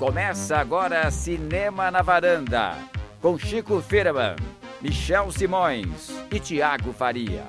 Começa agora Cinema na Varanda, com Chico Firman, Michel Simões e Tiago Faria.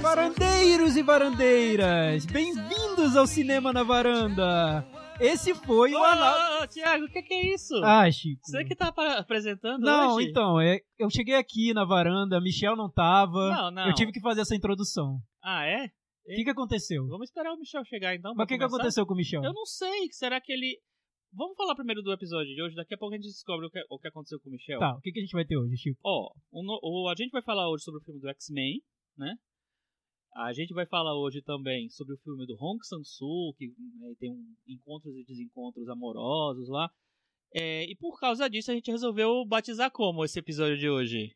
Varandeiros e varandeiras, bem-vindos ao Cinema na Varanda. Esse foi o anal... Ô, Tiago, o que, que é isso? Ah, Chico. Você que tá apresentando Não, hoje? então, é- eu cheguei aqui na varanda, Michel não tava. Não, não. Eu tive que fazer essa introdução. Ah, é? O que, que aconteceu? Vamos esperar o Michel chegar então. Mas o que, que aconteceu com o Michel? Eu não sei. Será que ele. Vamos falar primeiro do episódio de hoje. Daqui a pouco a gente descobre o que, o que aconteceu com o Michel. Tá, o que, que a gente vai ter hoje, Chico? Ó, o no- o- a gente vai falar hoje sobre o filme do X-Men, né? A gente vai falar hoje também sobre o filme do Hong Sang-soo, que né, tem um encontros e desencontros amorosos lá. É, e por causa disso a gente resolveu batizar como esse episódio de hoje?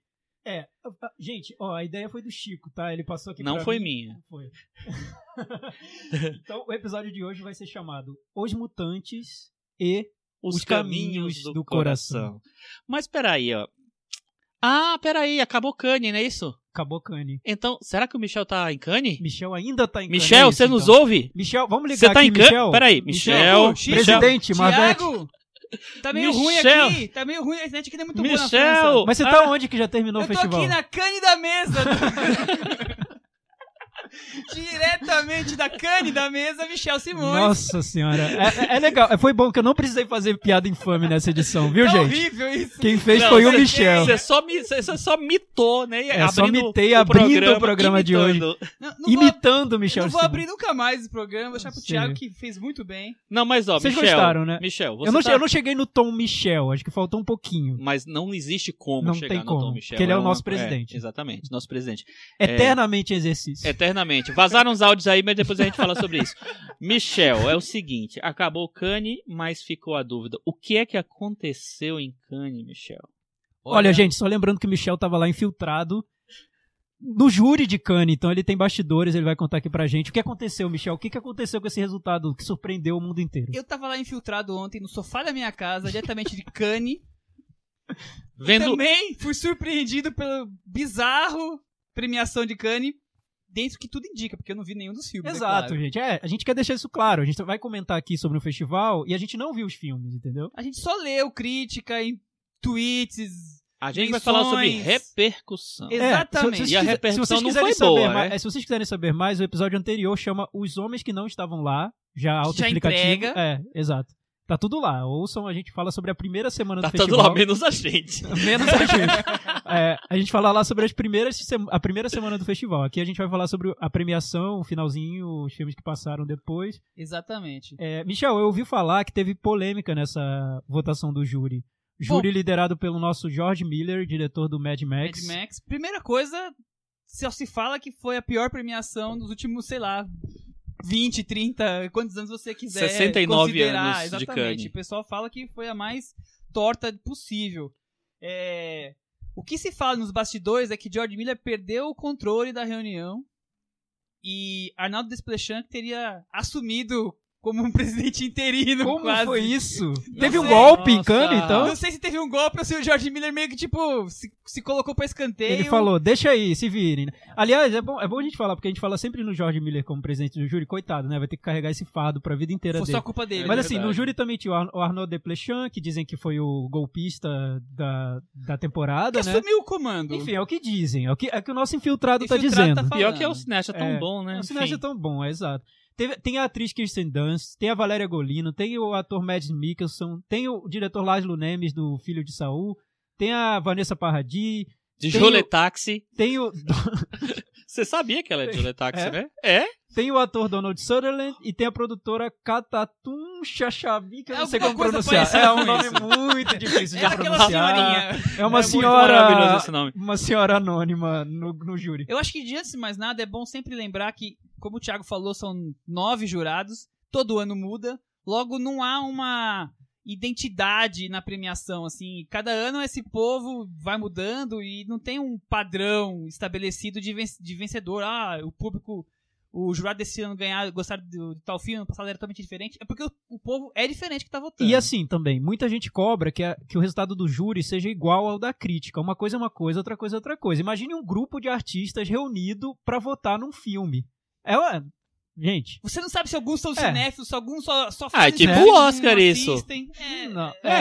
É, ah, gente, ó, a ideia foi do Chico, tá? Ele passou aqui Não pra foi mim. minha. Foi. então, o episódio de hoje vai ser chamado Os Mutantes e Os Caminhos do Coração. Mas peraí, ó. Ah, peraí, acabou Kanye, não é isso? Acabou Cane. Então, será que o Michel tá em Kanye? Michel ainda tá em Cannes, Michel, você nos então. ouve? Michel, vamos ligar Você tá aqui, em? Michel? Peraí, Michel, Michel, presidente, Marvete. Tiago! Tá meio ruim Michel. aqui. Tá meio ruim. A internet aqui não é muito boa na Michel! França. Mas você tá Ah. onde que já terminou Eu o tô festival? aqui na cane da mesa. Diretamente da cane da mesa, Michel Simões. Nossa senhora. É, é- é legal. É, Foi bom que eu não precisei fazer piada infame nessa edição, viu, tá gente? horrível isso. Quem fez Não, foi o Michel. Você só, você só mitou, né? É, só mitei abrindo o programa de hoje. Não, não Imitando o Michel. não vou Simon. abrir nunca mais esse programa. Vou deixar pro Sim. Thiago que fez muito bem. Não, mas ó, Vocês Michel. gostaram, né? Michel, você Eu não, tá- eu não cheguei no tom Michel, acho que faltou um pouquinho. Mas não existe como Não chegar tem no como, Tom Michel. porque ele é o nosso presidente. exatamente, nosso presidente. Eternamente em exercício. Eternamente. Vazaram os áudios aí, mas depois a gente fala sobre isso. Michel, é o seguinte: acabou o Cane, mas ficou a dúvida. O que é que aconteceu em Cane, Michel? Olha, gente, só lembrando que o Michel tava lá infiltrado no júri de Cannes, então ele tem bastidores, ele vai contar aqui pra gente. O que aconteceu, Michel? O que, que aconteceu com esse resultado que surpreendeu o mundo inteiro? Eu tava lá infiltrado ontem no sofá da minha casa, diretamente de Cane. Vendo. Também fui surpreendido pelo bizarro premiação de Cannes, dentro que tudo indica, porque eu não vi nenhum dos filmes. é Exato, claro. gente. É, a gente quer deixar isso claro. A gente vai comentar aqui sobre o festival e a gente não viu os filmes, entendeu? A gente só leu crítica em tweets. A gente vai falar sobre menções. repercussão. É, Exatamente. se- se E a repercussão não quiserem foi boa, saber mais- né? é, Se vocês quiserem saber mais, o episódio anterior chama Os Homens que Não Estavam Lá, já autoexplicativo. entrega. É, exato. Tá tudo lá. Ouçam, a gente fala sobre a primeira semana Tá do tudo festival. lá, menos a gente. Menos a gente. É, a gente fala lá sobre as primeiras a primeira semana do festival. Aqui a gente vai falar sobre a premiação, o finalzinho, os filmes que passaram depois. Exatamente. É, Michel, eu ouvi falar que teve polêmica nessa votação do júri. Júri liderado pelo nosso George Miller, diretor do Mad Max. Mad Max. Primeira coisa, só se fala que foi a pior premiação dos últimos, sei lá, 20, 30, quantos anos você quiser 69 considerar. anos de Exatamente. Cannes. O pessoal fala que foi a mais torta possível. É, O que se fala nos bastidores é que George Miller perdeu o controle da reunião e Arnaldo Desplechin teria assumido como um presidente interino Como quase. foi isso? Teve um sei. golpe em Nossa. Cannes, então? Não sei se teve um golpe ou se o George Miller meio que, tipo, se, se colocou pra escanteio. Ele falou, deixa aí, se virem. Aliás, é bom, é bom a gente falar, porque a gente fala sempre no George Miller como presidente do júri, coitado, né? Vai ter que carregar esse fardo pra vida inteira Foi dele. só culpa dele. Mas É assim, no júri também tinha o Ar- o Arnaud Desplechin, que dizem que foi o golpista da, da temporada, que né? assumiu o comando. Enfim, é o que dizem, é o que, é o que o nosso infiltrado, tá Infiltrado dizendo. tá falando. Pior que é o cineasta tão É, bom, né? O cineasta é tão bom, é exato. Teve- tem a atriz Kirsten Dunst, tem a Valéria Golino, tem o ator Mads Mikkelsen, tem o diretor Laszlo Nemes do Filho de Saul, tem a Vanessa Paradis, De o- Taxi. tem o, Você sabia que ela é de Jole Taxi, É? né? É? tem o ator Donald Sutherland e tem a produtora Katatum Chachabi, que eu É não sei alguma como pronunciar. É um nome muito difícil de É aquela pronunciar. senhorinha. É uma É senhora, esse nome. uma senhora anônima no, no júri. Eu acho que, diante de mais nada, é bom sempre lembrar que, como o Thiago falou, são nove jurados, todo ano muda, logo não há uma identidade na premiação, assim, cada ano esse povo vai mudando e não tem um padrão estabelecido de, ven- de vencedor, ah, o público, o jurado desse ano ganhar, gostar de tal filme, no passado era totalmente diferente, é porque o, o povo é diferente que tá votando. E assim também, muita gente cobra que, a- que o resultado do júri seja igual ao da crítica. Uma coisa é uma coisa, outra coisa é outra coisa. Imagine um grupo de artistas reunido pra votar num filme. É, Gente. Você não sabe se alguns são É. cinéfilos, se alguns só, só Ah, é tipo o e não Oscar isso. É,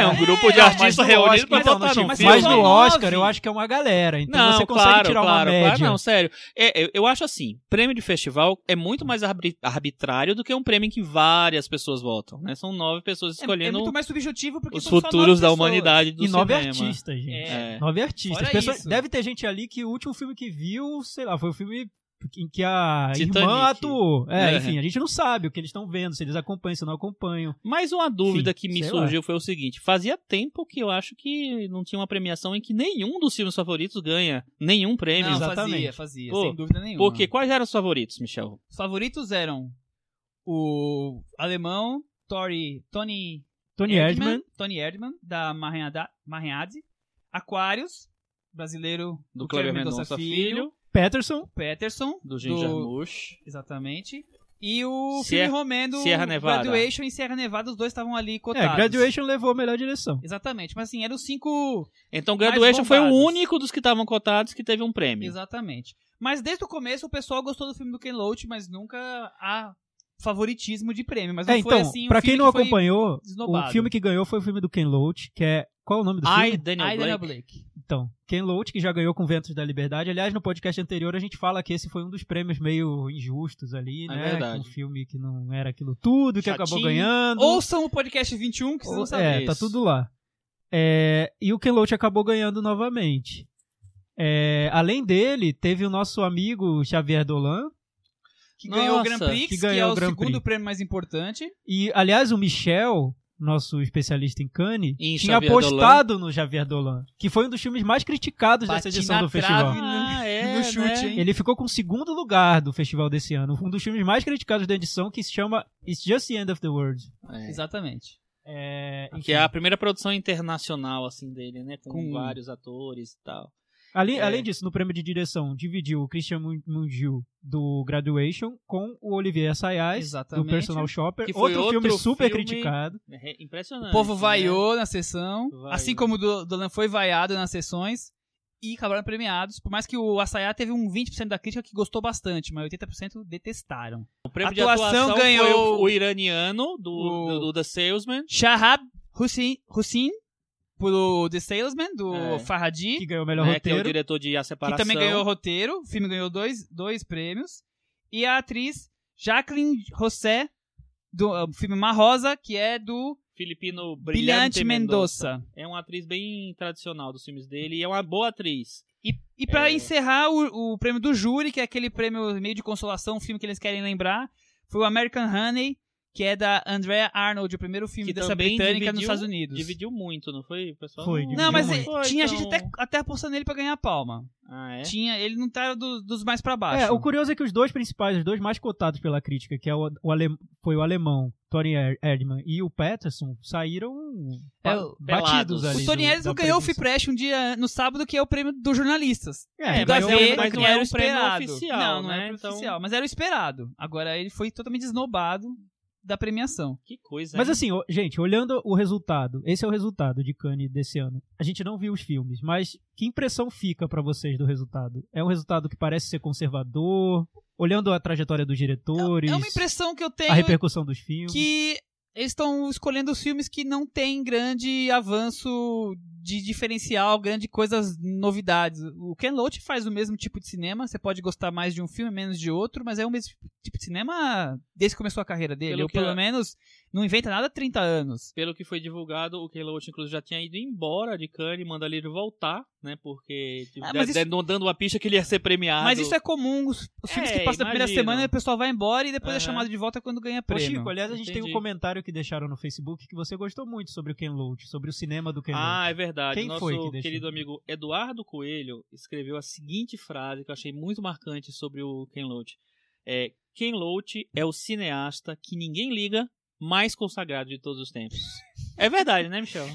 É, um É, grupo de artistas no reunidos pra então, votar tipo, num mas filme. Mas no nove. Oscar eu acho que é uma galera, então não, você consegue claro, tirar claro, uma média. Claro, não, sério. É, eu, eu acho assim, prêmio de festival é muito mais arbitrário do que um prêmio em que várias pessoas votam, né? São nove pessoas É- é, escolhendo muito mais subjetivo porque os futuros nove da pessoas. humanidade do E nove cinema. artistas, gente. É. Nove artistas. Isso. deve ter gente ali que o último filme que viu, sei lá, foi o filme em que a Titanic. irmã atuou. É, É. enfim, a gente não sabe o que eles estão vendo, se eles acompanham, se não acompanham. Mas uma dúvida Enfim, que me sei lá. surgiu foi o seguinte: fazia tempo que eu acho que não tinha uma premiação em que nenhum dos filmes favoritos ganha nenhum prêmio. Não, Exatamente. fazia, fazia, Pô, sem dúvida nenhuma. Porque quais eram os favoritos, Michel? Os favoritos eram o alemão Tori, Tony Tony Erdmann, Tony Erdmann, da Marinhada- Marinhade, Aquarius, brasileiro Do Kleber Mendonça Filho, Peterson, Peterson, do Jim Jarmusch. exatamente, e o Sierra- filme romeno Sierra Nevada. Graduation e Sierra Nevada, os dois estavam ali é, cotados. Graduation levou a melhor direção. Exatamente, mas assim, eram os cinco Então, Graduation foi o único dos que estavam cotados que teve um prêmio. Exatamente. Mas desde o começo o pessoal gostou do filme do Ken Loach, mas nunca há favoritismo de prêmio. Mas não É, foi então, assim. um pra quem filme não que acompanhou, desnobado. o filme que ganhou foi o filme do Ken Loach, que é... Qual é o nome do I, filme? Daniel I, Blake. Daniel Blake. Então, Ken Loach, que já ganhou com Ventos da Liberdade. Aliás, no podcast anterior a gente fala que esse foi um dos prêmios meio injustos ali, É né? verdade. Um filme que não era aquilo tudo, que acabou Chatinho. ganhando. Ouçam o podcast 21 que vocês vão Ou- saber. É, tá isso. tudo lá. É, e o Ken Loach acabou ganhando novamente. É, além dele, teve o nosso amigo Xavier Dolan. Que ganhou o Nossa, Grand Prix, que que, ganhou é o o Grand segundo Prix. prêmio mais importante. E, aliás, o Michel, nosso especialista em Cannes, Em tinha Xavier apostado no Xavier Dolan, que foi um dos filmes mais criticados dessa edição do festival. trave. Ah, é, No chute, né? Ele ficou com o segundo lugar do festival desse ano. Um dos filmes mais criticados da edição, que se chama It's Just the End of the World. É. Exatamente. É, Que é a primeira produção internacional, assim, dele, né? Com, Com- vários atores e tal. Além, É. além disso, no prêmio de direção, dividiu o Christian Mun- Mungiu do Graduation com o Olivier Assayas do. Personal Shopper. Que foi outro, filme outro super filme- criticado. É re- impressionante. O povo né? vaiou na sessão, Vaiou. assim como o do- Dolan foi vaiado nas sessões e acabaram premiados. Por mais que o Assayá teve um 20% da crítica que gostou bastante, mas 80% detestaram. O prêmio de Atuação atuação ganhou foi o, o iraniano do, o- do, do The Salesman. Shahab Hussein, Hussein pelo The Salesman, do É. Farhadi, Que ganhou o melhor né, que é o roteiro. diretor de A que Separação. também ganhou o roteiro. O filme ganhou dois, dois prêmios. E a atriz Jacqueline José, do uh, filme Marrosa, que é do Filipino Brilhante Brilhante Mendoza. Mendoza. É uma atriz bem tradicional dos filmes dele e é uma boa atriz. E, e pra É. encerrar, o, o prêmio do júri, que é aquele prêmio meio de consolação, um filme que eles querem lembrar, foi o American Honey, que é da Andrea Arnold, o primeiro filme Que dessa britânica nos dividiu- Estados Unidos. Dividiu muito, não foi, pessoal? Foi, Não, dividiu mas muito. Foi, tinha então- gente até, até apostando nele pra ganhar a palma. Ah, é? Tinha, ele não tá do- dos mais pra baixo. É, o curioso é que os dois principais, os dois mais cotados pela crítica, que é o, o ale- foi o alemão Tony Er- Erdmann e o Peterson, saíram É, batidos pelados. ali. O Tony da ganhou o. FIPRESS um dia no sábado, que é o prêmio dos jornalistas. É, É, mas ganhou mas não era era o um prêmio esperado. oficial, não, não né? era Então- oficial, mas era o esperado. Agora ele foi totalmente esnobado da premiação. Que coisa. Mas hein? assim, gente, olhando o resultado, esse é o resultado de Cannes desse ano. A gente não viu os filmes, mas que impressão fica pra vocês do resultado? É um resultado que parece ser conservador, olhando a trajetória dos diretores, É uma impressão que eu tenho a repercussão dos filmes. que eles estão escolhendo os filmes que não tem grande avanço de diferencial, grande coisas, novidades. O Ken Loach faz o mesmo tipo de cinema, você pode gostar mais de um filme, menos de outro, mas é o mesmo tipo de cinema desde que começou a carreira dele. Pelo Ou pelo a- menos não inventa nada há 30 anos. Pelo que foi divulgado, o Ken Loach, inclusive, já tinha ido embora de Cannes, manda ele voltar, né? Porque tipo, Ah, de- mas de- isso- dando uma pista que ele ia ser premiado. Mas isso é comum, os, os filmes É, que passam na primeira semana, o pessoal vai embora e depois é Aham. chamado de volta quando ganha Ô, prêmio. Chico, aliás, a gente tem um Entendi. comentário que deixaram no Facebook que você gostou muito sobre o Ken Loach, sobre o cinema do Ken Loach. Ah, é verdade. Quem Nosso foi que querido amigo Eduardo Coelho escreveu a seguinte frase que eu achei muito marcante sobre o Ken Loach. É, Ken Loach é o cineasta que ninguém liga, mais consagrado de todos os tempos. É verdade, né, Michel?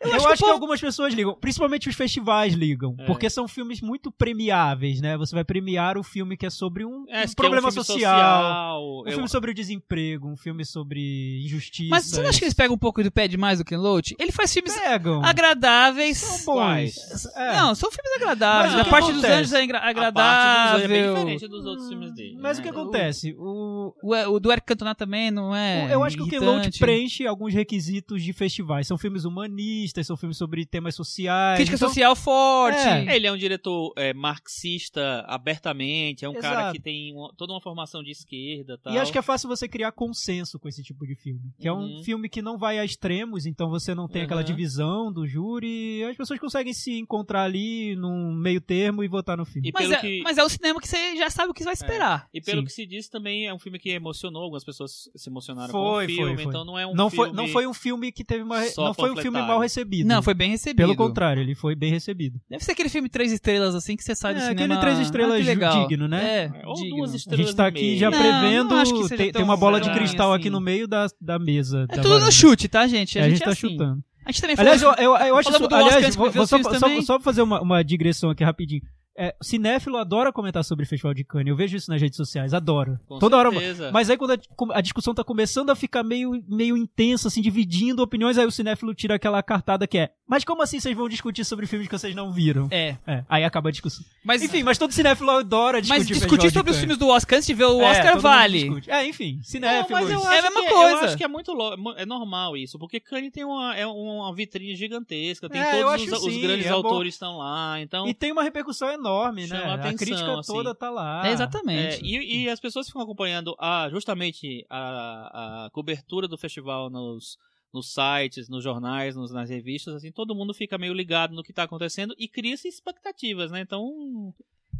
Eu, acho acho, que o que, algumas pessoas ligam, principalmente os festivais ligam, É. porque são filmes muito premiáveis, né? Você vai premiar o filme que é sobre um, É, um problema é um filme social, um eu- filme sobre o desemprego, um filme sobre injustiça. Mas você não acha que eles pegam um pouco do pé demais do Ken Loach? Ele faz filmes pegam? agradáveis. São bons. É. Não, são filmes agradáveis. Mas o a parte dos anjos é agra- A parte dos é bem agradável. diferente dos outros filmes dele. Mas o né? que acontece? O, eu, O, o do Eric Cantona também não é. eu acho que o Ken Loach irritante. preenche alguns requisitos de festivais. São filmes humanistas, são filmes sobre temas sociais. Crítica então- social forte. É. Ele é um diretor é, marxista abertamente, é um cara Exato. que tem uma- toda uma formação de esquerda e tal. E acho que é fácil você criar consenso com esse tipo de filme. Que é um Uhum. filme que não vai a extremos, então você não tem aquela Uhum. divisão do júri. As pessoas conseguem se encontrar ali num meio termo e votar no filme. E Mas é, que- mas é o cinema que você já sabe o que vai esperar. E pelo Sim. que se diz também é um filme que emocionou, algumas pessoas se emocionaram com Foi, o foi, filme, foi. então não é um não, foi, filme... não foi um filme que teve uma. só Não foi um filme mal recebido. Não, foi bem recebido. Pelo contrário, ele foi bem recebido. Deve ser aquele filme três estrelas assim que você sai do É, cinema. aquele três estrelas ah, legal. digno, né? É, Ou digno. duas A estrelas gente tá aqui já Não, prevendo. não acho que seja tem, tem uma bola de cristal assim. aqui no meio da, da mesa. É da tudo no chute, tá, gente? É, a gente é tá assim. chutando. A gente também Aliás, eu, eu, eu acho isso. a Aliás, gente vou, só, só, só pra fazer uma, uma digressão aqui rapidinho. É, cinéfilo adora comentar sobre o Festival de Cannes. Eu vejo isso nas redes sociais, adora. Com Toda hora. certeza. Mas aí quando a, a discussão tá começando a ficar meio, meio intensa, assim, dividindo opiniões, aí o cinéfilo tira aquela cartada que é Mas como assim vocês vão discutir sobre filmes que vocês não viram? É, É, aí acaba a discussão. mas, Enfim, mas todo cinéfilo adora discutir mas discutir sobre os filmes do Oscar antes de ver o É, Oscar vale. É, enfim, eu É acho a mesma que, coisa. Eu acho que é muito é normal isso, porque Cannes tem uma, é uma vitrine gigantesca, tem É, todos os, os sim, grandes é bom. autores estão lá, então E tem uma repercussão enorme, né? Chama a atenção, crítica assim. toda tá lá. É, É, exatamente. e, e as pessoas ficam acompanhando a, justamente a, a cobertura do festival nos, nos sites, nos jornais, nos- nas revistas, assim, todo mundo fica meio ligado no que está acontecendo e cria-se expectativas, né? Então,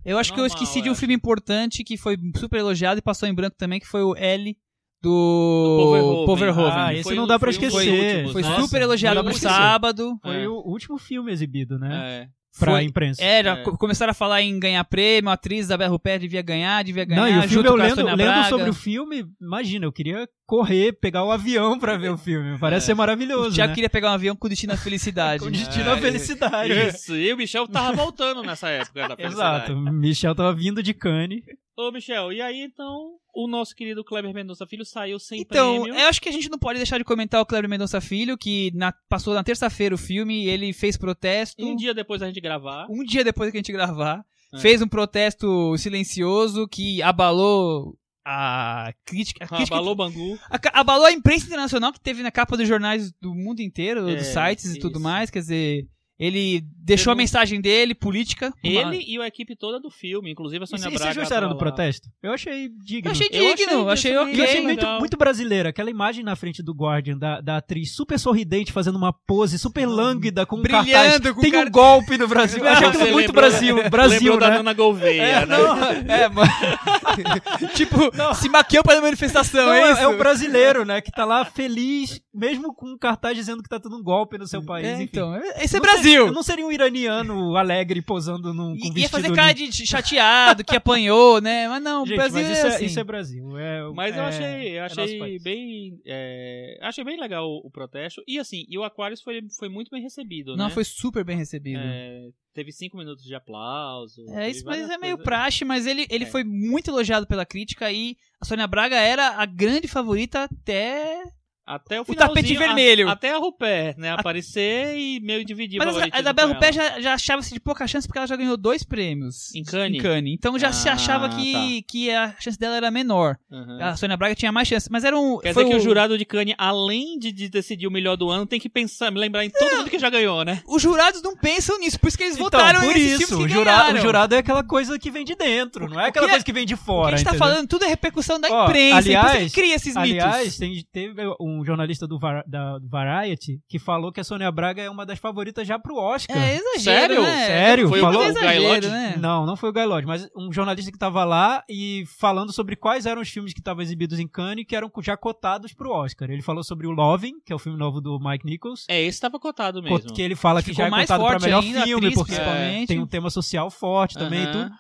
Eu acho que eu Normal, esqueci de eu um filme importante que foi super elogiado e passou em branco também, que foi o L do, Do Poverhoven. Ah, esse Foi não dá pra foi um dos esquecer. últimos, Foi né? Nossa, super elogiado no sábado. Foi É. o último filme exibido, né? é, Pra Foi- imprensa. Era, É. co- começaram a falar em ganhar prêmio, a atriz Isabel Rupert devia ganhar, devia Não, ganhar, e o filme eu lendo, lendo sobre o filme, imagina, eu queria correr, pegar o avião pra ver o filme. Parece ser maravilhoso. O Thiago né? queria pegar um avião com destino à felicidade. Com destino É, à felicidade. isso. E o Michel tava voltando nessa época da felicidade. Exato. Michel tava vindo de Cannes. Ô, Michel, e aí então o nosso querido Kleber Mendonça Filho saiu sem Então, prêmio. eu acho que a gente não pode deixar de comentar o Kleber Mendonça Filho, que na- passou na terça-feira o filme, ele fez protesto. Um dia depois da gente gravar. um dia depois que a gente gravar, É. fez um protesto silencioso que abalou a crítica. A crítica Abalou Bangu. a abalou a imprensa internacional que teve na capa dos jornais do mundo inteiro, É, dos sites e tudo isso. mais. Quer dizer, ele deixou a mensagem dele, política. uma- Ele e a equipe toda do filme, inclusive a E Sônia c- Braga. vocês gostaram do lá. protesto? Eu achei digno. Eu achei Eu digno, achei achei, isso ok. E eu achei muito, muito brasileira. Aquela imagem na frente do Guardian da, da atriz super sorridente, fazendo uma pose super lânguida com um Brilhando, cartaz. com Tem cara- um golpe no Brasil. Eu achei aquilo muito lembrou- Brasil. Brasil, Lembrou da né? Nana Gouveia, É, né? não, É, mano. tipo, se maquiou pra manifestação, não, é é, isso? é o brasileiro, né? Que tá lá feliz, mesmo com um cartaz dizendo que tá tendo um golpe no seu país. É, enfim. então, esse é Não sei- Brasil. eu não seria um iraniano alegre posando num com I- Ia fazer cara de chateado, que apanhou, né? Mas não, o Gente, Brasil mas isso é é, assim. isso é Brasil. é- Mas eu é- achei, eu é achei país. bem, é, achei bem legal o, o protesto. E assim, e o Aquarius foi, foi muito bem recebido, Não, né? foi super bem recebido. É, teve cinco minutos de aplauso. É, isso mas é meio coisas. praxe, mas ele, ele É. foi muito elogiado pela crítica e a Sônia Braga era a grande favorita até. Até o, O tapete finalzinho, a- vermelho. até a Rupert, né? Aparecer e meio dividir Mas a favoritismo Isabel com Rupert ela. já, já achava-se de pouca chance porque ela já ganhou dois prêmios Em Cannes? Então já se Ah, achava que, que a chance dela era menor. Uhum. A Sônia Braga tinha mais chance, mas era um. Quer dizer que o o- jurado de Cannes, além de, de decidir o melhor do ano, tem que pensar, lembrar em todo mundo que já ganhou, né? Os jurados não pensam nisso, por isso que eles Então, votaram por isso, o que jurado, o jurado é aquela coisa que vem de dentro, não é o aquela que é- coisa que vem de O que fora. a gente tá entendeu? falando tudo é repercussão da imprensa, aliás- então você cria esses Aliás, mitos. tem- teve um jornalista do, Var- da Variety que falou que a Sônia Braga é uma das favoritas já pro Oscar. É exagero, Sério? né? Sério? Foi falou? o Lodge? né? Não, não foi o Guy Lodge, mas um jornalista que tava lá e falando sobre quais eram os filmes que estavam exibidos em Cannes que eram já cotados pro Oscar. Ele falou sobre o Loving, que é o filme novo do Mike Nichols, É, esse tava cotado co- mesmo. que ele fala que Ficou já é mais cotado pra forte melhor ainda, filme, atriz, porque principalmente. tem um tema social forte também e Aham. tudo.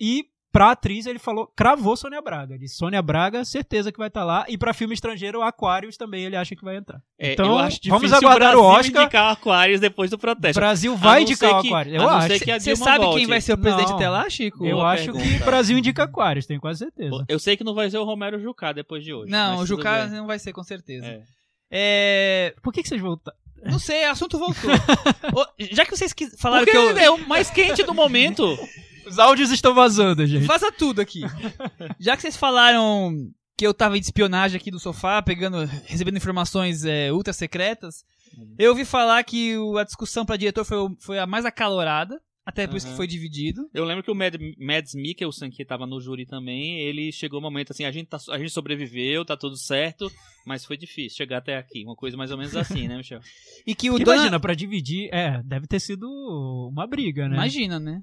E pra atriz ele falou, cravou Sônia Braga. Disse Sônia Braga, certeza que vai estar lá. E pra filme estrangeiro, Aquarius também ele acha que vai entrar. É, Então, eu acho vamos aguardar o o Brasil Oscar. indicar Aquarius depois do O protesto. Brasil A vai indicar o que- Aquarius. Eu acho. que Você sabe volte. quem vai ser o presidente Não. até lá, Chico? Eu Boa acho que pergunta. o Brasil indica Aquarius, tenho quase certeza. Eu sei que não vai ser o Romero Jucá depois de hoje. Não, o Jucá bem. não vai ser, com certeza. É. É... Por que, que vocês voltaram? Não sei, o assunto voltou. Já que vocês falaram Porque que eu... é o mais quente do momento. Os áudios estão vazando, gente. Faça tudo aqui. Já que vocês falaram que eu tava de espionagem aqui do sofá, pegando, recebendo informações é, ultra secretas, eu ouvi falar que o- a discussão pra diretor foi, foi a mais acalorada, até por isso que foi dividido. Eu lembro que o Mad, Mads Mikkelsen, que tava no júri também, ele chegou um momento assim, a gente, tá, a gente sobreviveu, tá tudo certo, mas foi difícil chegar até aqui. Uma coisa mais ou menos assim, né, Michel? E que o Que Dona- Imagina, pra dividir, é, deve ter sido uma briga, né? Imagina, né?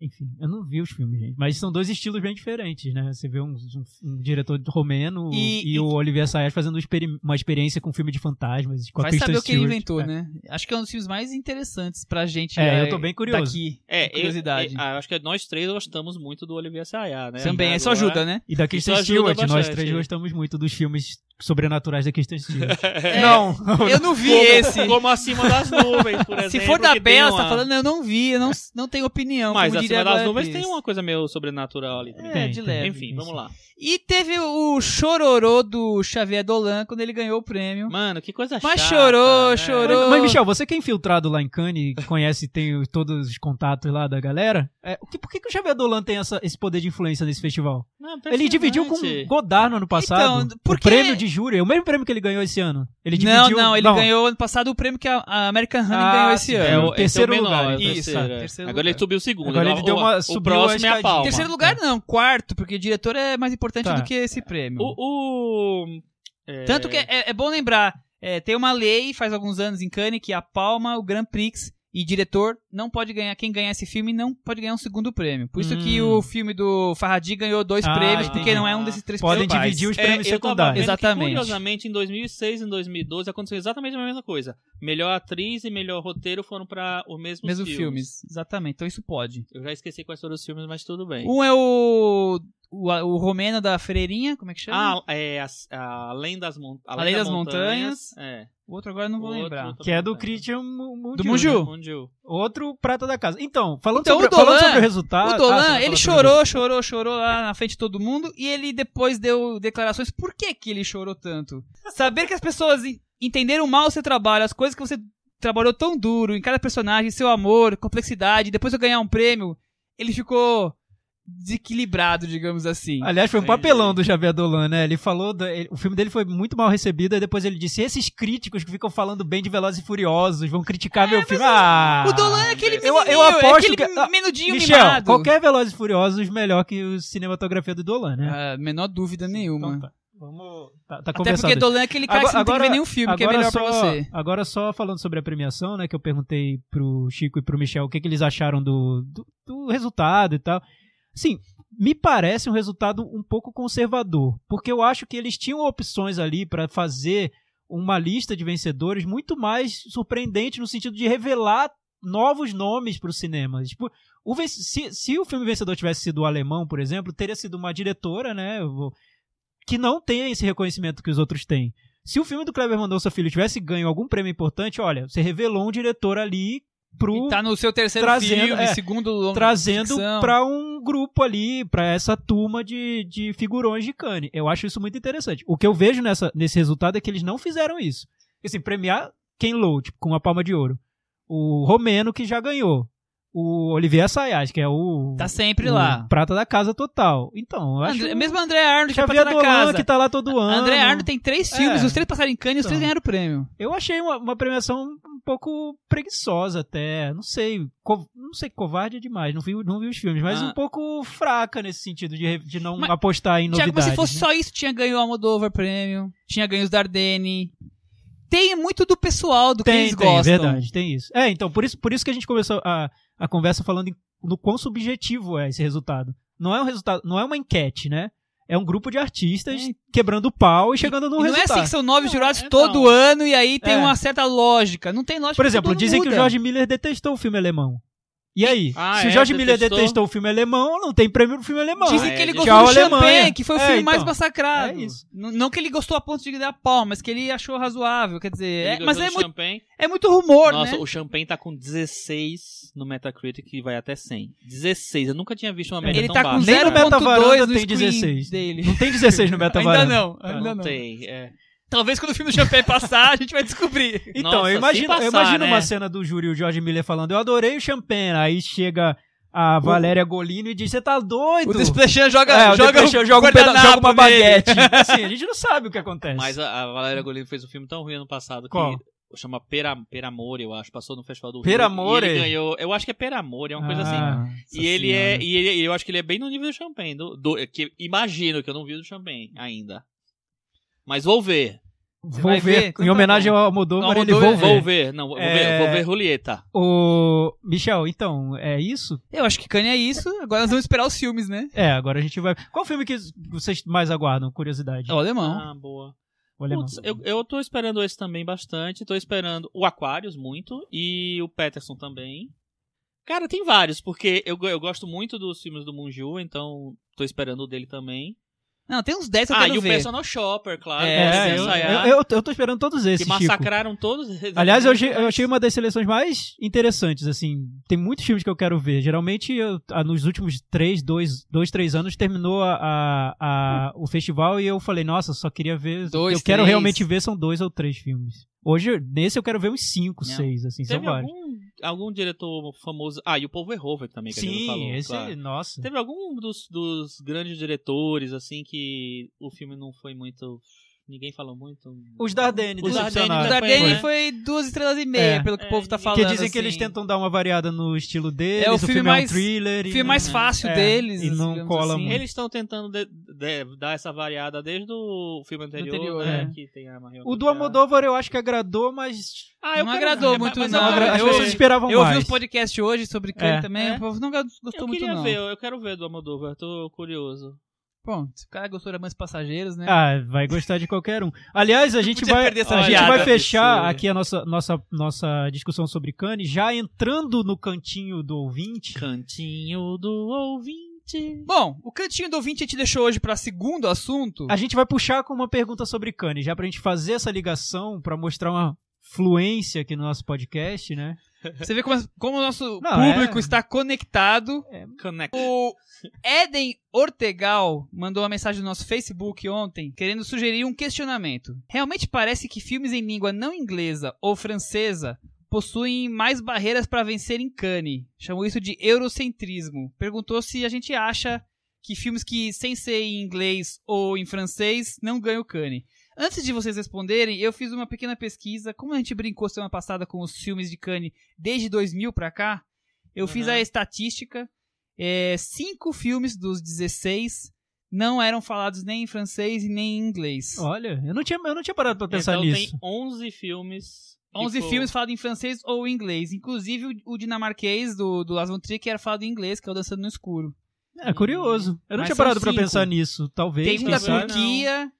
Enfim, eu não vi os filmes, gente. Mas são dois estilos bem diferentes, né? Você vê um, um- um diretor romeno E- e, e- o Olivier Sayas fazendo uma experi- uma experiência com filme de fantasmas, com a Vai Kristen saber o que ele inventou, É. né? Acho que é um dos filmes mais interessantes pra gente. É, é, eu tô bem curioso. Daqui, É, curiosidade. eu- é, acho que nós três gostamos muito do Olivier Sayá, né? Também, isso agora- ajuda, né? E da Kristen Stewart, nós três gostamos muito dos filmes sobrenaturais da Kristen Stewart. É, Não, Eu não vi Como, esse. como acima das nuvens, por exemplo. Se for da Bela, você uma- tá falando, eu não vi, eu não, não tenho opinião. Mas acima das Glória nuvens tem uma coisa meio sobrenatural ali. também. É, Tem, de tem. leve. Enfim, vamos lá. E teve o chororô do Xavier Dolan quando ele ganhou o prêmio. Mano, que coisa Mas chata. chorou, né? chorou. Mas, mas, Michel, você que é infiltrado lá em Cannes, conhece, tem todos os contatos lá da galera, é, o que, por que, que o Xavier Dolan tem essa- esse poder de influência nesse festival? Não, Ele dividiu com. Godard no ano passado. Então, por o prêmio de júri, o mesmo prêmio que ele ganhou esse ano. Ele não, dividiu. não, ele ganhou ano passado o prêmio que a, American Honey Ah, ganhou esse sim, ano. É o terceiro esse é o menor, lugar, é o isso, terceiro, é. terceiro Agora lugar. ele subiu o segundo. Agora ele o- deu uma- o, subiu próximo a é a palma. Terceiro lugar não, quarto, porque diretor é mais importante Tá. do que esse prêmio. O, o- é, Tanto que é, é bom lembrar, é, tem uma lei faz alguns anos em Cannes que a Palma, o Grand Prix e diretor não pode ganhar, quem ganhar esse filme não pode ganhar um segundo prêmio. Por isso Hum. que o filme do Farhadi ganhou dois Ah, prêmios, porque não é um desses três Podem principais. dividir os É, prêmios tava secundários. que, Exatamente. curiosamente, em 2006 e em 2012 aconteceu exatamente a mesma coisa. Melhor atriz e melhor roteiro foram para os mesmos Mesmos filmes. filmes. Exatamente, então isso pode. Eu já esqueci quais foram os filmes, mas tudo bem. Um é o, o, o romeno da Freirinha, como é que chama? Ah, é a, a Além das, Mon Além das Montanhas. É. o outro agora eu não vou Outro lembrar. Que é do. Christian Mungiu. Do Mungiu. né? Mundiu. Outro prata da casa. Então, falando, Então, sobre, o Dolan- falando sobre o resultado. O Dolan, Ah, vai ele chorou, chorou, chorou lá na frente de todo mundo e ele depois deu declarações. Por que que ele chorou tanto? Saber que as pessoas en- entenderam mal o seu trabalho, as coisas que você trabalhou tão duro em cada personagem, seu amor, complexidade, depois eu ganhar um prêmio, ele ficou desequilibrado, digamos assim. Aliás, foi um papelão do Javier Dolan, né? Ele falou. da- ele- o filme dele foi muito mal recebido, e depois ele disse: esses críticos que ficam falando bem de Velozes e Furiosos vão criticar meu filme. Ah! o Dolan é aquele Eu- menininho, eu aposto é aquele que- ah, menudinho Michel, mimado. qualquer Velozes e Furiosos melhor que o cinematografia do Dolan, né? Ah, menor dúvida nenhuma. Então tá. Vamos. Tá, tá Até porque Dolan é aquele cara que você não tem que ver nenhum filme, que é agora melhor só, pra você. Agora só falando sobre a premiação, né? Que eu perguntei pro Chico e pro Michel o que, que eles acharam do, do, do resultado e tal. Assim, me parece um resultado um pouco conservador, porque eu acho que eles tinham opções ali para fazer uma lista de vencedores muito mais surpreendente no sentido de revelar novos nomes para o cinema. Tipo, o se, se o filme vencedor tivesse sido o alemão, por exemplo, teria sido uma diretora, né? Que não tem esse reconhecimento que os outros têm. Se o filme do Kleber Mendonça Filho tivesse ganho algum prêmio importante, olha, você revelou um diretor ali pro E tá no seu terceiro trazendo- filme, é, segundo longa trazendo pra um grupo ali, pra essa turma de, de figurões de Cannes. Eu acho isso muito interessante. O que eu vejo nessa, nesse resultado é que eles não fizeram isso. Assim, premiar Ken Loach com uma palma de ouro. O Romeno, que já ganhou. O Olivier Assayas, que é o, Tá sempre o lá. prata da casa total. Então, eu acho André, mesmo André Arnold, que é prata da casa. que tá lá todo ano. André Arnold tem três filmes, É. os três passaram em Cannes e os Então. três ganharam o prêmio. Eu achei uma, uma premiação um pouco preguiçosa até. Não sei. co- não sei, covarde é demais. Não vi, não vi os filmes, mas Ah. um pouco fraca nesse sentido de, de não Mas, apostar em Tiago, novidades. mas se fosse né? só isso, tinha ganho o Almodóvar prêmio, tinha ganho os Dardenne. Tem muito do pessoal, do que tem, eles tem, gostam. verdade, tem isso. É, então, por isso, por isso que a gente começou a, a conversa falando em- no quão subjetivo é esse resultado. Não é um resultado, não é uma enquete, né? É um grupo de artistas É. quebrando pau e chegando no E não é resultado. assim que são nove Não, jurados é todo não. ano e aí tem É. uma certa lógica. Não tem lógica. Por exemplo, dizem que o muda. Jorge Miller detestou o filme alemão. E aí? Ah, se o é? Jorge Miller Detestou? detestou o filme alemão, não tem prêmio pro filme alemão. Dizem Ah, que ele é, gostou tchau, do. Champagne, que foi o É, filme mais então. massacrado. É isso. N- Não que ele gostou a ponto de ganhar pau, mas que ele achou razoável. Quer dizer, é- mas é muito, é muito rumor, Nossa, né? o Champagne tá com 16 no Metacritic e vai até 100. 16, eu nunca tinha visto uma média Ele tão tá com baixa. Nem no 0.2 Meta Varanda no tem screen 16. dele. Não tem 16 no Meta Ainda não, Ah, ainda Não não. tem, é. Talvez quando o filme do Champagne passar, a gente vai descobrir. Então, Nossa, eu imagino, eu passar, imagino né? uma cena do júri, o George Miller falando, eu adorei o Champagne, aí chega a Valéria Golino e diz: Você tá doido? O Desplechan joga, É, o joga, um joga, um peda- joga uma baguete. assim, a gente não sabe o que acontece. Mas a, a Valéria Golino fez um filme tão ruim ano passado Qual? que chama Per, Per Amore, eu acho. Passou no Festival do Rio. Amore? E ele ganhou. Eu acho que é Per Amore, é uma coisa assim. Ah, E ele é. senhora. E ele, eu acho que ele é bem no nível do Champagne. Do, do- que, imagino que eu não vi o do Champagne ainda. Mas vou ver. Vou vai ver, ver? Em homenagem ao Almodóvar, ele vou Vou ver. ver. Não, vou, É. ver, vou ver Julieta. O Michel, então, é isso? Eu acho que Kanye é isso. Agora nós vamos esperar os filmes, né? É, agora a gente vai. Qual filme que vocês mais aguardam? Curiosidade. É o alemão. Ah, boa. O alemão. Putz, eu, eu tô esperando esse também bastante. Tô esperando o Aquarius muito. E o Peterson também. Cara, tem vários, porque eu, eu gosto muito dos filmes do Munju, então tô esperando o dele também. Não, tem uns 10 que eu Ah, quero e o ver. Personal Shopper, claro. É, eu, eu, eu, eu tô esperando todos esses, que Chico. massacraram todos. Aliás, eu achei, eu achei uma das seleções mais interessantes, assim. Tem muitos filmes que eu quero ver. Geralmente, eu- ah, nos últimos três, dois, dois três anos, terminou a, a- a- o festival e eu falei, nossa, só queria ver... Dois, eu quero três. realmente ver, são dois ou três filmes. Hoje, nesse eu quero ver uns cinco, Não. seis, assim, são Teve vários. algum, algum diretor famoso. Ah, e o Paul Verhoeven também, que a gente Sim, falou. esse, claro. nossa. Teve algum dos, dos grandes diretores, assim, que o filme não foi muito. Ninguém falou muito. Os Dardenne, Os decepcionaram. O Dardenne Dardenne Foi. foi duas estrelas e meia, É. pelo que o É, povo tá que falando. Que dizem que assim. eles tentam dar uma variada no estilo deles, É, o o filme filme é mais- um thriller. O e filme mais fácil é, deles. E não cola assim. muito. Eles estão tentando de- de- dar essa variada desde o filme anterior, Anterior, né? é. Que tem a Marion O do. Almodóvar eu acho que agradou, mas Ah, eu Não quero agradou ver, muito, mas não. eu agra- as eu- pessoas esperavam Eu ouvi mais. os podcasts hoje sobre Kanye É. também, É. o povo não gostou Eu muito, queria não. ver, eu quero ver do Almodóvar, tô curioso. Bom, se o cara gostou de Amantes Passageiros, né? Ah, vai gostar de qualquer um. Aliás, a gente vai, a gente vai fechar aqui a nossa, nossa, nossa discussão sobre Cannes, já entrando no cantinho do ouvinte. Cantinho do ouvinte. Bom, o cantinho do ouvinte a gente deixou hoje pra segundo assunto. A gente vai puxar com uma pergunta sobre Cannes, já pra gente fazer essa ligação, pra mostrar uma fluência aqui no nosso podcast, né? Você vê como, como o nosso Não, público é- está conectado. Connect. O Eden Ortegal mandou uma mensagem no nosso Facebook ontem querendo sugerir um questionamento. Realmente parece que filmes em língua não inglesa ou francesa possuem mais barreiras para vencer em Cannes. Chamou isso de eurocentrismo. Perguntou se a gente acha que filmes que sem ser em inglês ou em francês não ganham Cannes. Antes de vocês responderem, eu fiz uma pequena pesquisa. Como a gente brincou semana passada com os filmes de Cannes desde 2000 pra cá, eu fiz Uhum. a estatística. É, cinco filmes dos 16 não eram falados nem em francês e nem em inglês. Olha, eu não tinha, eu não tinha parado pra pensar então nisso. tem 11 filmes. que 11 for- filmes falados em francês ou em inglês. Inclusive o, o dinamarquês do, do Lars von Trier que era falado em inglês, que é o Dançando no Escuro. É curioso. Eu não Mas tinha parado pra cinco. pensar nisso. Talvez. Tem um da. Turquia,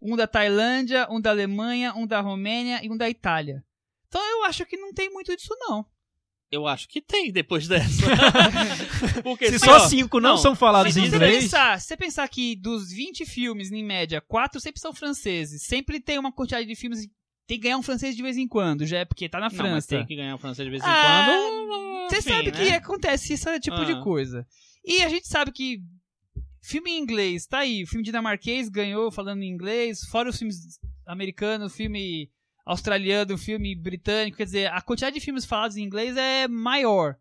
um da Tailândia, um da Alemanha, um da Romênia e um da Itália. Então eu acho que não tem muito disso não. Eu acho que tem depois dessa. Porque Se assim, só ó, cinco não, não, são falados Mas em se você, inglês. pensar, se você pensar que dos 20 filmes, em média, 4 sempre são franceses, sempre tem uma quantidade de filmes tem que ganhar um francês de vez em quando, já é porque tá na Não, mas França. tem que ganhar o francês de vez em Ah, quando. Você sabe né? que acontece esse tipo Ah. de coisa. E a gente sabe que filme em inglês, tá aí, o filme dinamarquês ganhou falando em inglês, fora os filmes americanos, filme australiano, filme britânico, quer dizer, a quantidade de filmes falados em inglês é maior.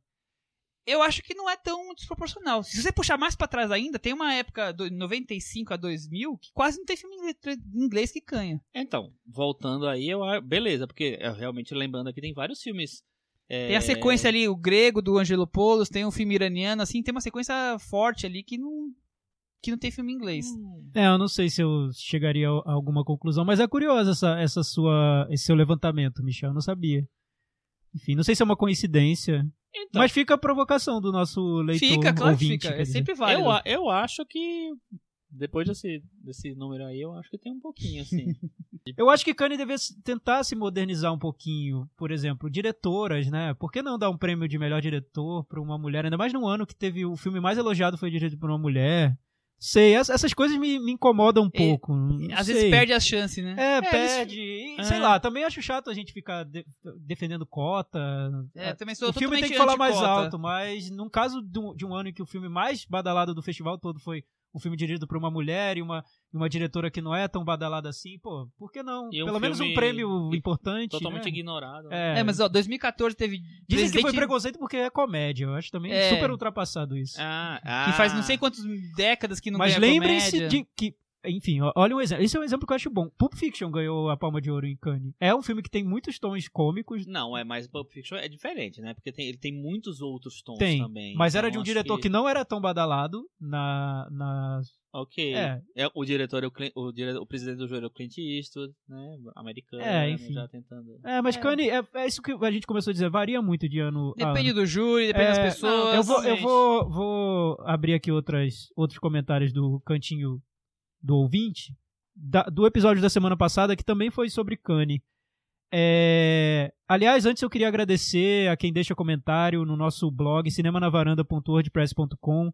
Eu acho que não é tão desproporcional. Se você puxar mais pra trás ainda, tem uma época de 95 a 2000 que quase não tem filme em inglês- que ganha. Então, voltando aí, eu beleza, porque eu realmente lembrando aqui, tem vários filmes. é, Tem a sequência ali, o grego do Angelopoulos, tem um filme iraniano, assim, tem uma sequência forte ali que não, que não tem filme em inglês. hum, É, eu não sei se eu chegaria a alguma conclusão, mas é curioso essa, essa sua, esse seu levantamento, Michel. Eu não sabia. Enfim, não sei se é uma coincidência, Então, mas fica a provocação do nosso leitor fica, claro que ouvinte. fica. É dizer. sempre válido. eu, eu acho que. Depois desse, desse número aí, eu acho que tem um pouquinho, assim. Eu acho que Kanye deve tentar se modernizar um pouquinho. Por exemplo, diretoras, né? Por que não dar um prêmio de melhor diretor pra uma mulher? Ainda mais num ano que teve o filme mais elogiado foi dirigido por uma mulher. Sei, ess- essas coisas me, me incomodam um É, pouco. Às sei. vezes perde a chance, né? É, eles- perde. E, É. Sei lá, também acho chato a gente ficar de- defendendo cota. É, também sou o filme tem que falar mais alto, mas num caso de um, de um ano em que o filme mais badalado do festival todo foi um filme dirigido por uma mulher e uma, uma diretora que não é tão badalada assim, pô, por que não? Um Pelo menos um prêmio importante. Totalmente né? ignorado. É, É, mas ó, 2014 teve. Dizem que foi preconceito porque é comédia. Eu acho também É. super ultrapassado isso. Ah, Que faz ah. não sei quantas décadas que não Mas ganha lembrem-se comédia. de que. Enfim, olha um exemplo. Esse é um exemplo que eu acho bom. Pulp Fiction ganhou a Palma de Ouro em Cannes. É um filme que tem muitos tons cômicos. Não, é, mas Pulp Fiction é diferente, né? Porque tem- ele tem muitos outros tons Tem, também. mas era Então, de um diretor que... não era tão badalado na. na... Ok. É. É, o diretor, é o, Clint- o, dire- o presidente do jogo é o Clint Eastwood, né? Americano, É, né, enfim. já tentando. É, mas É. Cannes, é, é isso que a gente começou a dizer, varia muito de ano a Depende ano. do júri, depende É, das pessoas. Eu vou, eu vou, vou abrir aqui outras, outros comentários do cantinho do ouvinte, da- do episódio da semana passada, que também foi sobre Cane. É, aliás, antes eu queria agradecer a quem deixa comentário no nosso blog, cinemanavaranda.wordpress.com.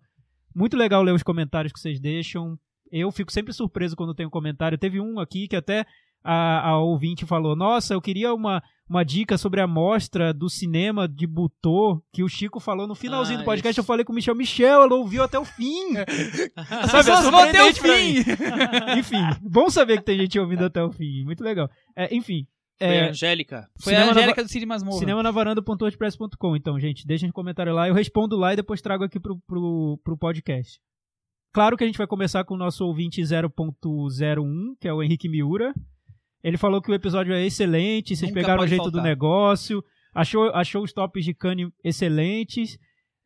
Muito legal ler os comentários que vocês deixam. Eu fico sempre surpreso quando tem um comentário. Teve um aqui que até a, a ouvinte falou: Nossa, eu queria uma, uma dica sobre a mostra do cinema de Butô que o Chico falou no finalzinho Ah, do podcast. isso. Eu falei com o Michel. Michel, ela ouviu até o fim. As Sabe, é pessoas vão até o fim! enfim, bom saber que tem gente ouvindo até o fim. Muito legal. É, enfim. Foi É, a Angélica. Foi a Cinema na Angélica do Cine Masmorra. cinemanavaranda.wordpress.com. Então, gente, deixem os comentários lá. Eu respondo lá e depois trago aqui pro, pro, pro podcast. Claro que a gente vai começar com o nosso ouvinte 0.01, que é o Henrique Miura. Ele falou que o episódio é excelente, vocês Nunca pegaram o jeito faltar. do negócio, achou, achou os tops de Cannes excelentes.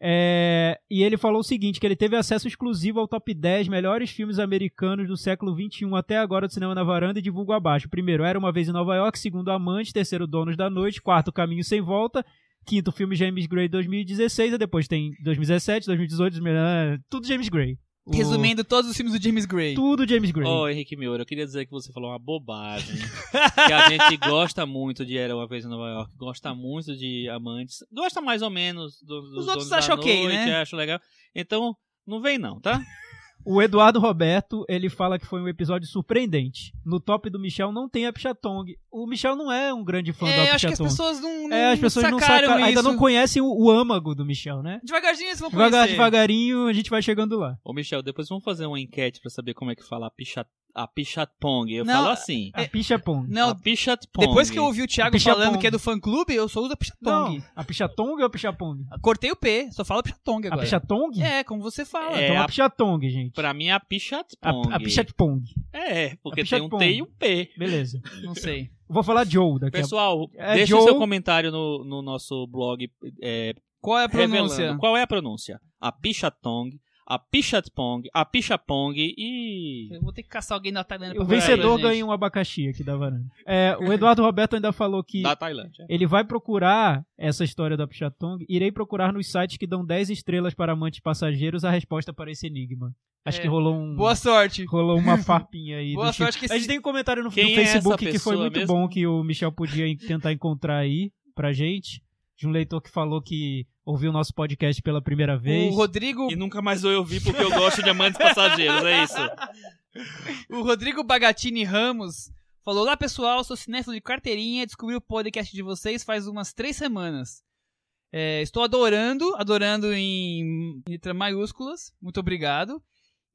É, e ele falou o seguinte, que ele teve acesso exclusivo ao top 10 melhores filmes americanos do século XXI até agora do Cinema na Varanda e divulgo abaixo. Primeiro, Era Uma Vez em Nova York. Segundo, Amante. Terceiro, Donos da Noite. Quarto, Caminho Sem Volta. Quinto, filme James Gray 2016. E depois tem 2017, 2018, 2000, ah, tudo James Gray. O- Resumindo todos os filmes do James Gray. Tudo James Gray. Ô, Henrique Miura, eu queria dizer que você falou uma bobagem. que a gente gosta muito de Era Uma Vez em Nova York, gosta muito de Amantes, gosta mais ou menos do, dos Os outros acham ok, né? acho legal. Então, não vem não, tá? O Eduardo Roberto, ele fala que foi um episódio surpreendente. No top do Michel não tem a Pichatong. O Michel não é um grande fã É, da eu acho que as Pichatong. pessoas não, não É, as pessoas não sacaram sacaram, ainda isso. não conhecem o, o âmago do Michel, né? Devagarzinho eles vão Devagar, conhecer. devagarinho, a gente vai chegando lá. Ô, Michel, depois vamos fazer uma enquete pra saber como é que fala a Pichat, a Pichatpong. Eu Não, falo assim. A Pichapong. Não, a Pichatpong. depois que eu ouvi o Thiago A falando que é do fã-clube, eu sou o da Pichatong. Não, a Pichatong ou a Pichapong? Cortei o P, só fala Pichatong A agora. Pichatong? É, como você fala. É, então a a- Pichatong, gente. Pra mim é a A, Pichatpong. a Pichatpong. É, porque A tem um Pichatpong. T e um P. Beleza. Não sei. Vou falar Joe daqui a Pessoal, É, deixa Joe- seu comentário no, no nosso blog é, Qual é a pronúncia? revelando qual é a pronúncia. A Pichatong, a Pichatpong, a Pichapong e... Eu vou ter que caçar alguém da Tailândia pra O vencedor ganha um abacaxi aqui da varanda. É, o Eduardo Roberto ainda falou que Da Tailândia. ele vai procurar essa história da Pichatong. Irei procurar nos sites que dão 10 estrelas para amantes passageiros a resposta para esse enigma. Acho É. que rolou um. Boa sorte. Rolou uma farpinha aí. Boa do tipo. sorte que A gente tem um comentário no, no é Facebook essa que foi muito mesmo? bom que o Michel podia en- tentar encontrar aí pra gente. De um leitor que falou que ouviu o nosso podcast pela primeira vez. O Rodrigo, E nunca mais vou ouvir porque eu gosto de amantes passageiros, é isso. o Rodrigo Bagatini Ramos falou: Olá pessoal, sou cinéfilo de carteirinha, descobri o podcast de vocês faz umas três semanas. É, estou adorando, adorando em letras maiúsculas, muito obrigado.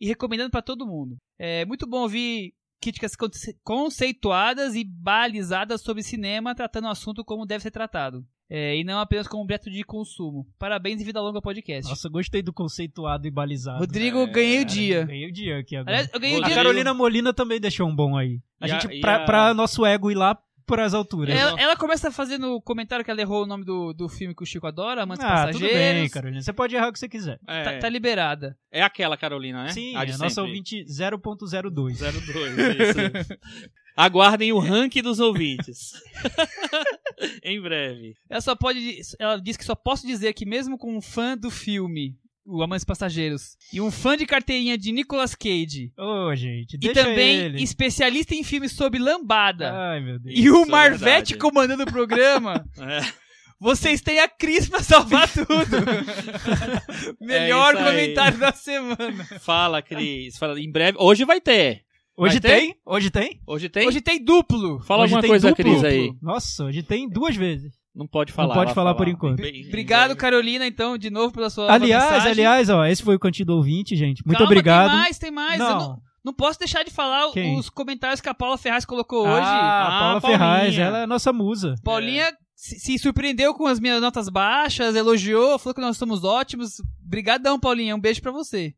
E recomendando para todo mundo. É muito bom ouvir críticas conce- conceituadas e balizadas sobre cinema, tratando o assunto como deve ser tratado. É, e não apenas como objeto de consumo. Parabéns e vida longa ao podcast. Nossa, gostei do conceituado e balizado. Rodrigo, É, ganhei o Cara, dia. Ganhei o dia aqui agora. Aliás, eu ganhei o Rodrigo- A dia. Carolina Molina também deixou um bom aí. A E a- gente, e pra, a- pra nosso ego ir lá pras alturas. Ela, ela começa fazendo comentário que ela errou o nome do, do filme que o Chico adora, Amantes ah, tudo Passageiros. bem, Carolina. Você pode errar o que você quiser. É, Tá, tá liberada. é aquela Carolina, né? Sim, A de é a nossa ouvinte 0.02. 02, isso. Aguardem o ranking dos ouvintes. em breve. Ela só pode. Ela diz que só posso dizer que mesmo com um fã do filme, o Amantes Passageiros, e um fã de carteirinha de Nicolas Cage, Ô, gente, e deixa também ele. especialista em filmes sobre lambada, Ai, meu Deus. e o Isso é Marvete verdade. comandando o programa, É. vocês têm a Cris pra salvar tudo. Melhor É isso aí. comentário da semana. Fala, Cris. Fala, em breve. Hoje vai ter. Hoje ter? tem? Hoje tem? Hoje tem? Hoje tem duplo. Fala Hoje alguma tem coisa, duplo. Cris, aí. Nossa, hoje tem duas vezes. Não pode falar. Não pode vai falar por falar. enquanto. Bem- Obrigado, Carolina, então, de novo pela sua Aliás, mensagem. aliás, ó, esse foi o cantinho do ouvinte, gente. Muito Calma, obrigado. Tem mais, tem mais. Eu Não. não, não posso deixar de falar Quem? os comentários que a Paula Ferraz colocou hoje. Ah, Ah, Paula Paulinha. Ferraz, ela é nossa musa. Paulinha se, se surpreendeu com as minhas notas baixas, elogiou, falou que nós somos ótimos. Brigadão, Paulinha. Um beijo pra você.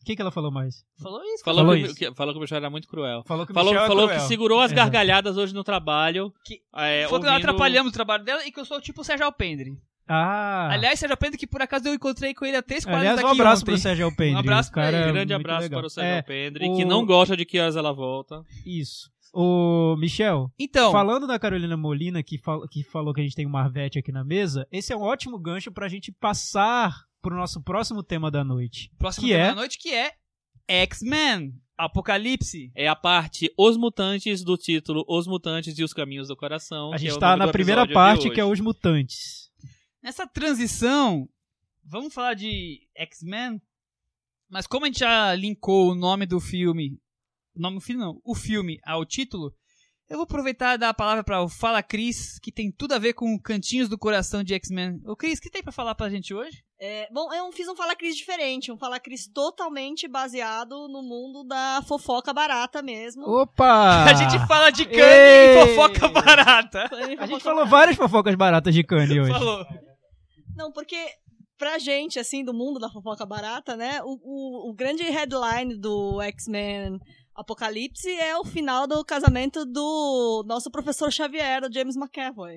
O que, que ela falou mais? Falou isso. Falou, Falou que, isso. que- falou que o Michel era muito cruel. Falou que o Falou, é falou que cruel. segurou as É. gargalhadas hoje no trabalho. Que- é, falou que nós ouvindo- atrapalhamos o trabalho dela e que eu sou tipo o Sérgio Alpendre. Ah, Aliás, Sérgio Alpendre, que por acaso eu encontrei com ele há três quadras aliás, um abraço ontem. pro Sérgio Alpendre. Um abraço cara ele. é Grande abraço legal. para o Sérgio É, Alpendre, o- que não gosta de que horas ela volta. Isso. O Michel, Então, falando da Carolina Molina, que, fal- que falou que a gente tem um Marvete aqui na mesa, esse é um ótimo gancho pra gente passar pro nosso próximo tema da noite. próximo que tema é? da noite que é X-Men, Apocalipse. É a parte Os Mutantes do título Os Mutantes e os Caminhos do Coração. A gente é o tá nome na primeira parte, que é. Os Mutantes. Nessa transição, vamos falar de X-Men, mas como a gente já linkou o nome do filme, o nome do filme não, o filme ao título, eu vou aproveitar e dar a palavra para o Fala Cris, que tem tudo a ver com Cantinhos do Coração de X-Men. Ô Cris, o que tem pra falar pra gente hoje? É, bom, eu fiz um Fala Cris diferente, um Fala Cris totalmente baseado no mundo da fofoca barata mesmo. Opa! A gente fala de Kanye Ei! e fofoca barata. A gente falou várias fofocas baratas de Kanye hoje. Falou. Não, porque pra gente, assim, do mundo da fofoca barata, né, o, o, o grande headline do X-Men Apocalipse é o final do casamento do nosso professor Xavier, o James McAvoy.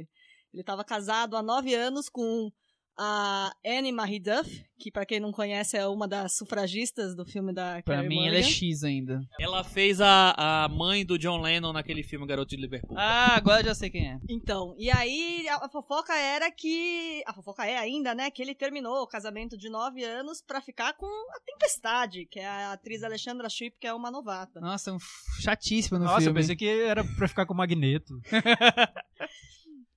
Ele estava casado há nove anos com a Annie Marie Duff, que pra quem não conhece é uma das sufragistas do filme da Pra mim Mulligan. ele é X ainda. Ela fez a, a mãe do John Lennon naquele filme Garoto de Liverpool. Ah, agora eu já sei quem é. Então, e aí a, a fofoca era que. A fofoca é ainda, né? Que ele terminou o casamento de nove anos pra ficar com a Tempestade, que é a atriz Alexandra Shipp, que é uma novata. Nossa, um f- chatíssimo no Nossa, eu filme. pensei que era pra ficar com o Magneto.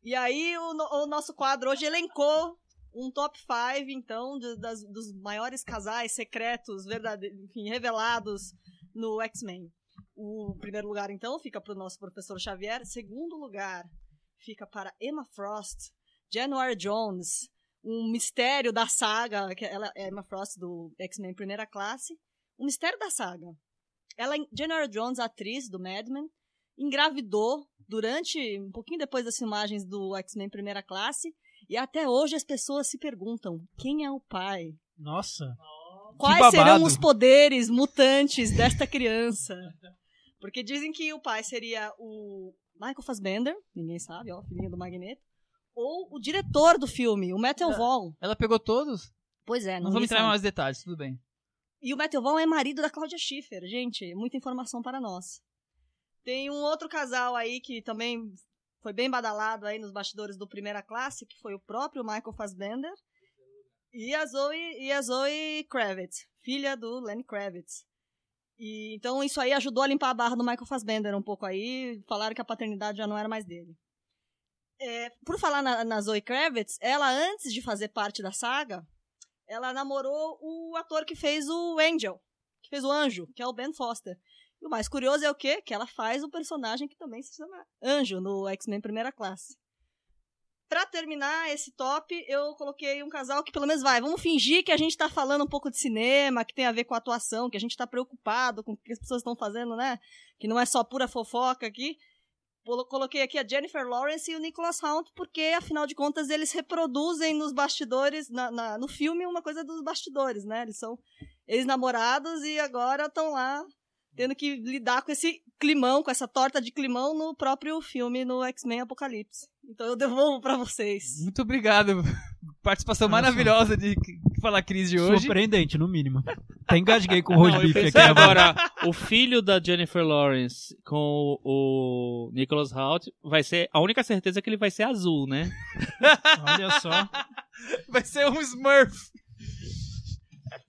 E aí o, no- o nosso quadro hoje elencou um top 5, então, de- das- dos maiores casais secretos, verdade, enfim, revelados no X-Men. O primeiro lugar, então, fica para o nosso professor Xavier. Segundo lugar, fica para Emma Frost, January Jones, um mistério da saga, que ela é Emma Frost do X-Men Primeira Classe. Um mistério da saga. Ela, January Jones, atriz do Mad Men, engravidou durante, um pouquinho depois das filmagens do X-Men Primeira Classe, e até hoje as pessoas se perguntam, quem é o pai? Nossa. Quais serão os poderes mutantes desta criança? Porque dizem que o pai seria o Michael Fassbender, ninguém sabe, ó, filhinho do Magneto, ou o diretor do filme, o Matthew Vaughn. Ela pegou todos? Pois é, Não não vamos entrar em mais detalhes, tudo bem. E o Matthew Vaughn é marido da Cláudia Schiffer. Gente, muita informação para nós. Tem um outro casal aí que também foi bem badalado aí nos bastidores do Primeira Classe, que foi o próprio Michael Fassbender e a Zoe, e a Zoe Kravitz, filha do Lenny Kravitz. E, então isso aí ajudou a limpar a barra do Michael Fassbender um pouco aí. Falaram que a paternidade já não era mais dele. É, por falar na, na Zoe Kravitz, ela antes de fazer parte da saga, ela namorou o ator que fez o Angel, que fez o Anjo, que é o Ben Foster. E o mais curioso é o quê? Que ela faz o personagem que também se chama Anjo no X-Men Primeira Classe. Pra terminar esse top, eu coloquei um casal que pelo menos vai. Vamos fingir que a gente tá falando um pouco de cinema, que tem a ver com a atuação, que a gente tá preocupado com o que as pessoas estão fazendo, né? Que não é só pura fofoca aqui. Colo- Coloquei aqui a Jennifer Lawrence e o Nicholas Hoult, porque afinal de contas eles reproduzem nos bastidores, na- na- no filme, uma coisa dos bastidores, né? Eles são ex-namorados e agora estão lá tendo que lidar com esse climão, com essa torta de climão no próprio filme, no X-Men Apocalipse. Então eu devolvo pra vocês. Muito obrigado. Participação Nossa. maravilhosa de Fala Cris de hoje. Surpreendente, no mínimo. Até engasguei com o roast beef aqui agora, o filho da Jennifer Lawrence com o Nicholas Hoult vai ser. A única certeza é que ele vai ser azul, né? Olha só. Vai ser um Smurf.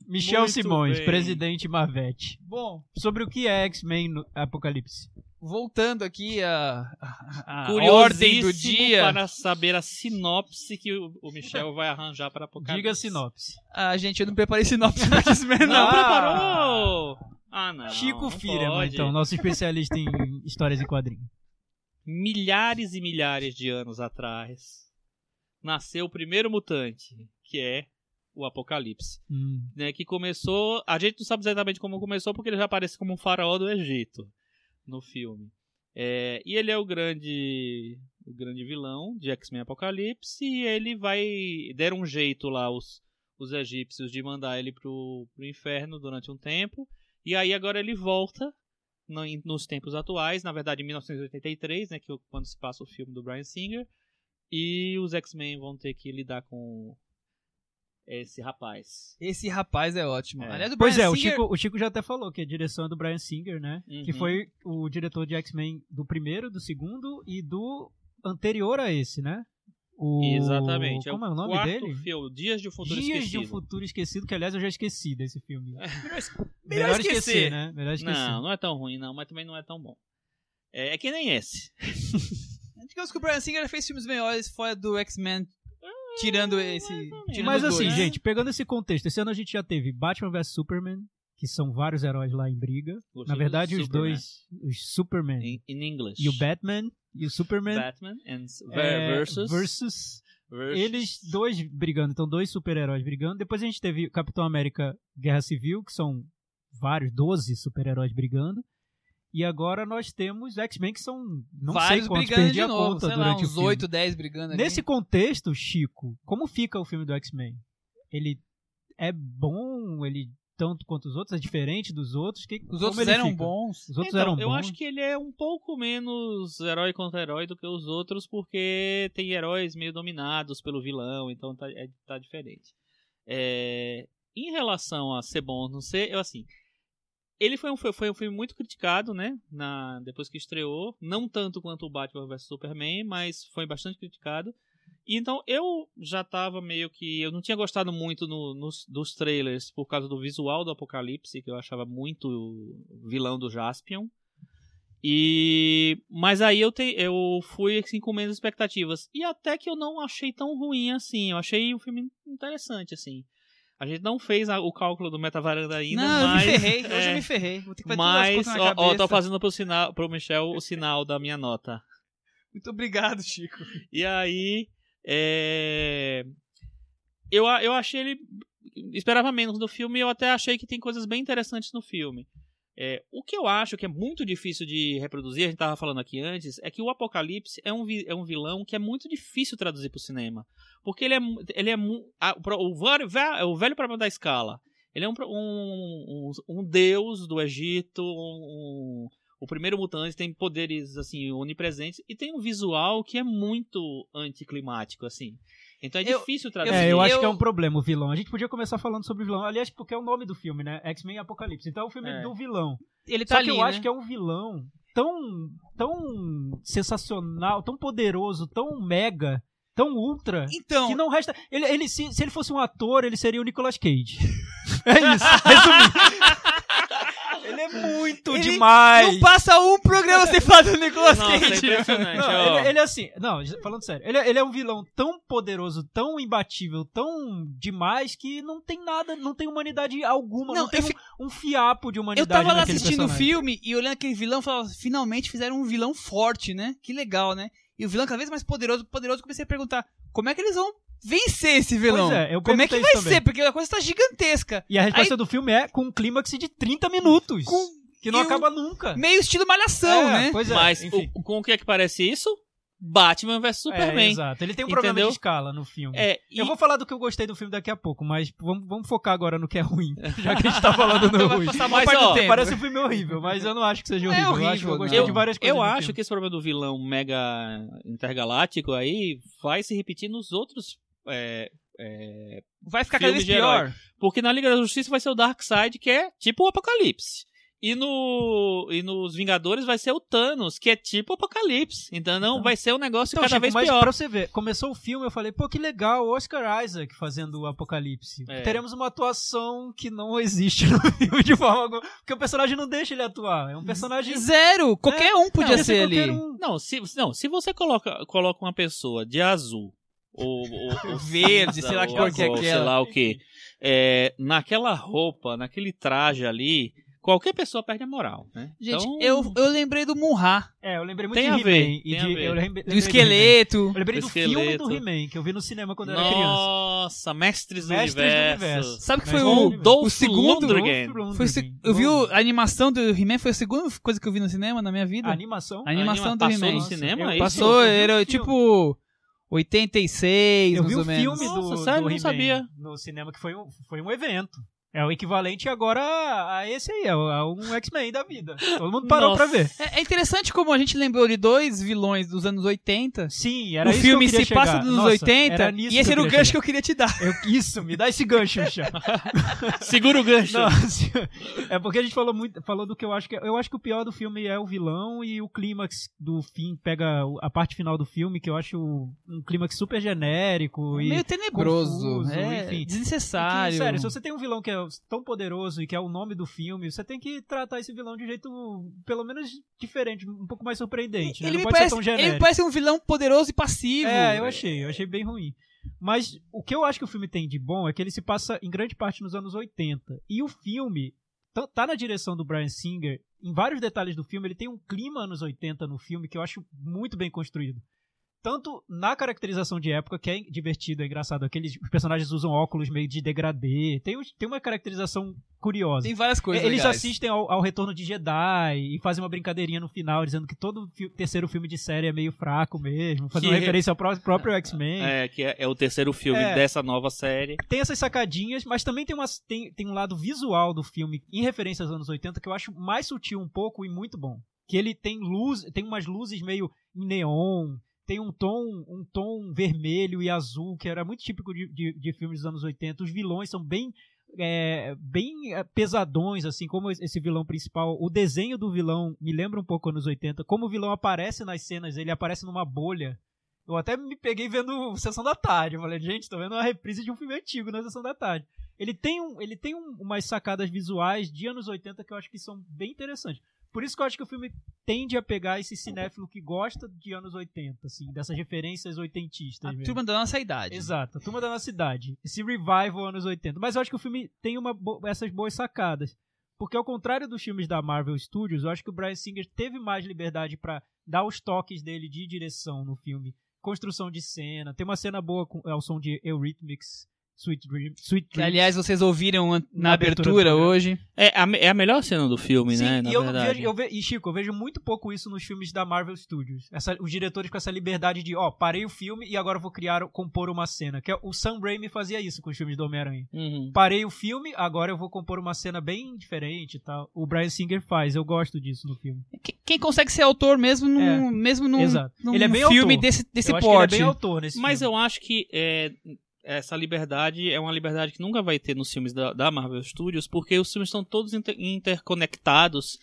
Michel Muito Simões, bem. presidente Marvete. Bom, Sobre o que é X-Men no Apocalipse? voltando aqui a, a, a ordem do dia. para saber a sinopse que o, o Michel vai arranjar para Apocalipse. Diga a sinopse. Ah, gente, eu não preparei sinopse pra X-Men, Não, não. Preparou! Ah, não. Chico não pode. então, nosso especialista em histórias e quadrinhos. Milhares e milhares de anos atrás, nasceu o primeiro mutante, que é o Apocalipse. Hum. Né, que começou. A gente não sabe exatamente como começou, porque ele já aparece como um faraó do Egito no filme. É, e ele é o grande. O grande vilão de X-Men Apocalipse. E ele vai. Deram um jeito lá, os, os egípcios, de mandar ele pro, pro inferno durante um tempo. E aí agora ele volta no- nos tempos atuais, na verdade em 1983, né, que é quando se passa o filme do Bryan Singer, e os X-Men vão ter que lidar com esse rapaz. Esse rapaz é ótimo. É. Aliás, o Pois Bryan é, o Singer- Chico, o Chico já até falou que a direção é do Brian Singer, né? Que Uhum. foi o diretor de X-Men do primeiro, do segundo e do anterior a esse, né? O... Exatamente. Como é o nome quarto dele? Filme, Dias de um Futuro Dias Esquecido. de um Futuro Esquecido, que aliás eu já esqueci desse filme. Melhor esquecer. né? Melhor esquecer. Não, não é tão ruim, não, mas também não é tão bom. É, é que nem esse. Digamos que o Brian Singer fez filmes melhores fora do X-Men, tirando esse. Tirando Mas assim, dois. gente, pegando esse contexto, esse ano a gente já teve Batman vs Superman, que são vários heróis lá em briga. Gostei Na verdade, do os Superman. dois, os Superman In, in English. e o Batman e o Superman Batman and é, versus, versus versus- eles dois brigando, então dois super-heróis brigando. Depois a gente teve Capitão América Guerra Civil, que são vários, 12 super-heróis brigando. E agora nós temos X-Men, que são não Vários sei quantos, brigando de a novo, conta sei lá, durante o uns filme. 8, 10 brigando ali. Nesse contexto, Chico, como fica o filme do X-Men? Ele é bom, ele tanto quanto os outros, é diferente dos outros? Que, Os outros eram fica? bons. Os outros Então, eram eu bons. acho que ele é um pouco menos herói contra herói do que os outros, porque tem heróis meio dominados pelo vilão, então tá, é- tá diferente. É, em relação a ser bom ou não ser, eu assim. Ele foi um, foi, um filme muito criticado, né? Na, depois que estreou. Não tanto quanto o Batman vs Superman, mas foi bastante criticado. E então eu já tava meio que. Eu não tinha gostado muito no- nos, dos trailers por causa do visual do Apocalipse, que eu achava muito vilão do Jaspion. E. Mas aí eu, te, eu fui assim com menos expectativas. E até que eu não achei tão ruim assim. Eu achei um filme interessante, assim. A gente não fez a- o cálculo do Metavaranda ainda, não, mas. eu me ferrei. Hoje é, eu me ferrei. Vou ter que fazer mas, ó, ó, tô fazendo pro, sinal, pro Michel o sinal da minha nota. Muito obrigado, Chico. E aí. É... Eu, eu achei ele. Esperava menos do filme e eu até achei que tem coisas bem interessantes no filme. É, o que eu acho que é muito difícil de reproduzir, a gente tava falando aqui antes, é que o Apocalipse é um, vi- é um vilão que é muito difícil traduzir pro cinema. Porque ele é. Ele é a- o, o, velho- ve- o velho problema da escala. Ele é um, um, um, um deus do Egito, um- o primeiro mutante tem poderes assim onipresentes e tem um visual que é muito anticlimático assim. Então é Eu- difícil traduzir. É, eu acho Eu- que é um problema o vilão. A gente podia começar falando sobre o vilão. Aliás, porque é o nome do filme, né? X-Men Apocalipse. Então é o filme É. do vilão. Ele tá Só ali, que eu né? acho que é um vilão tão, tão sensacional, tão poderoso, tão mega, tão ultra, Então, que não resta. Ele, ele, se, se ele fosse um ator, ele seria o Nicolas Cage. é isso, resumindo. ele é muito Ele demais. não passa um programa sem falar do Nicolas Nossa, é Cage. impressionante. Não, ele, ele é assim, não, falando sério, ele, é- ele é um vilão tão poderoso, tão imbatível, tão demais que não tem nada, não tem humanidade alguma, não, Não, tem eu um, fi- um fiapo de Eu humanidade tava lá assistindo o filme e olhando aquele vilão, eu falava, finalmente fizeram um vilão forte, né? Que legal, né? E o vilão cada vez mais poderoso, poderoso, eu comecei a perguntar, como é que eles vão vencer esse vilão? Pois é, eu como é que vai também. ser? Porque a coisa tá gigantesca. E a resposta do filme é com um clímax de 30 minutos, Com que não e um- acaba nunca. meio estilo malhação, É, né? Pois é, Mas enfim. o- com o que é que parece isso? Batman vs É, Superman. exato. Ele tem um problema Entendeu? de escala no filme. É, e- Eu vou falar do que eu gostei do filme daqui a pouco, mas vamos, vamos focar agora no que é ruim, já que a gente tá falando no ruim. Mas, ó, tempo. Parece um filme horrível, mas eu não acho que seja Não é horrível. eu, acho que horrível, eu gostei eu, de várias coisas. eu acho filme. que esse problema do vilão mega intergaláctico aí vai se repetir nos outros. É, é, Vai ficar cada vez pior. porque na Liga da Justiça vai ser o Darkseid, que é tipo o Apocalipse. E, no, e nos Vingadores vai ser o Thanos, que é tipo o Apocalipse. Então não Então- vai ser um negócio Então, cada Chico, vez mas pior. pra você ver, começou o filme, eu falei, pô, que legal, Oscar Isaac fazendo o Apocalipse. É. Teremos uma atuação que não existe no filme de forma alguma, porque o personagem não deixa ele atuar. É um personagem... Zero! Qualquer um podia Não, ser ali. qualquer um. Não, se, não, se você coloca, coloca uma pessoa de azul, ou, ou, ou Verde, sei lá que cor que é aquela. Sei lá o que. naquela roupa, naquele traje ali, qualquer pessoa perde a moral, né? Gente, Então, eu, eu lembrei do Munra, É, eu lembrei muito Tem de a He-Man. e a de- ver. eu lembrei- do esqueleto. Eu lembrei Do do filme do He-Man, que eu vi no cinema quando eu era criança. Nossa, Mestres, Mestres do do Universo. Universo. Sabe que foi o, Dolph o segundo. Lundgren. Foi o se- eu vi o- a animação do He-Man, foi a segunda coisa que eu vi no cinema na minha vida. A animação? A animação Anima- do passou He-Man. no cinema, Eu é? Passou, era filme. tipo 86, Eu mais vi o filme Nossa, do, sério? do Não sabia. no cinema, que foi um, foi um evento. É o equivalente agora a, a esse aí, a, a um X-Men da vida. Todo mundo parou Nossa. pra ver. É, é interessante como a gente lembrou de dois vilões dos anos 80. Sim, era o isso filme que eu queria se passa chegar. nos Nossa, 80 era nisso e esse era o gancho que eu queria te dar. chegar. Eu- isso, me dá esse gancho, Michel. Segura o gancho. Nossa, é porque a gente falou muito, falou do que eu acho que eu acho que o pior do filme é o vilão e o clímax do fim pega a parte final do filme que eu acho um clímax super genérico e Meio tenebroso, confuso, é, enfim. desnecessário. Que, sério, se você tem um vilão que é tão poderoso e que é o nome do filme, você tem que tratar esse vilão de um jeito pelo menos diferente, um pouco mais surpreendente, né? ele, me pode parece, ele parece um vilão poderoso e passivo. É, eu achei, eu achei bem ruim. Mas o que eu acho que o filme tem de bom é que ele se passa em grande parte nos anos 80. E o filme tá- tá na direção do Brian Singer. Em vários detalhes do filme, ele tem um clima anos 80 no filme que eu acho muito bem construído. Tanto na caracterização de época, que é divertido, é engraçado. Aqueles os personagens usam óculos meio de degradê. Tem, tem uma caracterização curiosa. Tem várias coisas Eles legais. assistem ao, ao Retorno de Jedi e fazem uma brincadeirinha no final, dizendo que todo fi- terceiro filme de série é meio fraco mesmo, fazendo Que referência ao pró- próprio X-Men. É, que é, é o terceiro filme É. dessa nova série. Tem essas sacadinhas, mas também tem, umas, tem, tem um lado visual do filme, em referência aos anos 80, que eu acho mais sutil um pouco e muito bom. Que ele tem luz, tem umas luzes meio em neon, tem um tom, um tom vermelho e azul, que era muito típico de, de, de filmes dos anos 80. Os vilões são bem é, bem é, pesadões, assim como esse vilão principal. O desenho do vilão me lembra um pouco anos 80. Como o vilão aparece nas cenas, ele aparece numa bolha. Eu até me peguei vendo Sessão da Tarde. Eu falei, gente, tô vendo uma reprise de um filme antigo na Sessão da Tarde. Ele tem, um, ele tem um, umas sacadas visuais de anos 80 que eu acho que são bem interessantes. Por isso que eu acho que o filme tende a pegar esse cinéfilo que gosta de anos 80, assim, dessas referências oitentistas. A mesmo. turma da nossa idade. Exato, a turma da nossa idade. Esse revival anos 80. Mas eu acho que o filme tem uma bo- essas boas sacadas. Porque ao contrário dos filmes da Marvel Studios, eu acho que o Brian Singer teve mais liberdade pra dar os toques dele de direção no filme. Construção de cena. Tem uma cena boa com ao som de Eurythmics, Sweet Dream, Sweet Dreams. aliás, vocês ouviram na, Na abertura abertura, hoje. É a, é a melhor cena do filme, Sim, né? Na e eu verdade. vejo, eu ve- e Chico, eu vejo muito pouco isso nos filmes da Marvel Studios. Essa- os diretores com essa liberdade de, ó, parei o filme e agora eu vou criar, compor uma cena. Que é, o Sam Raimi fazia isso com os filmes do Homem-Aranha. Uhum. Parei o filme, agora eu vou compor uma cena bem diferente e tal. O Brian Singer faz, eu gosto disso no filme. Que- Quem consegue ser autor mesmo num, É, mesmo num, exato. num Ele é bem filme autor. desse, desse eu acho que ele é porte. bem autor nesse Mas filme. eu acho que é, essa liberdade é uma liberdade que nunca vai ter nos filmes da, da Marvel Studios, porque os filmes estão todos inter- interconectados.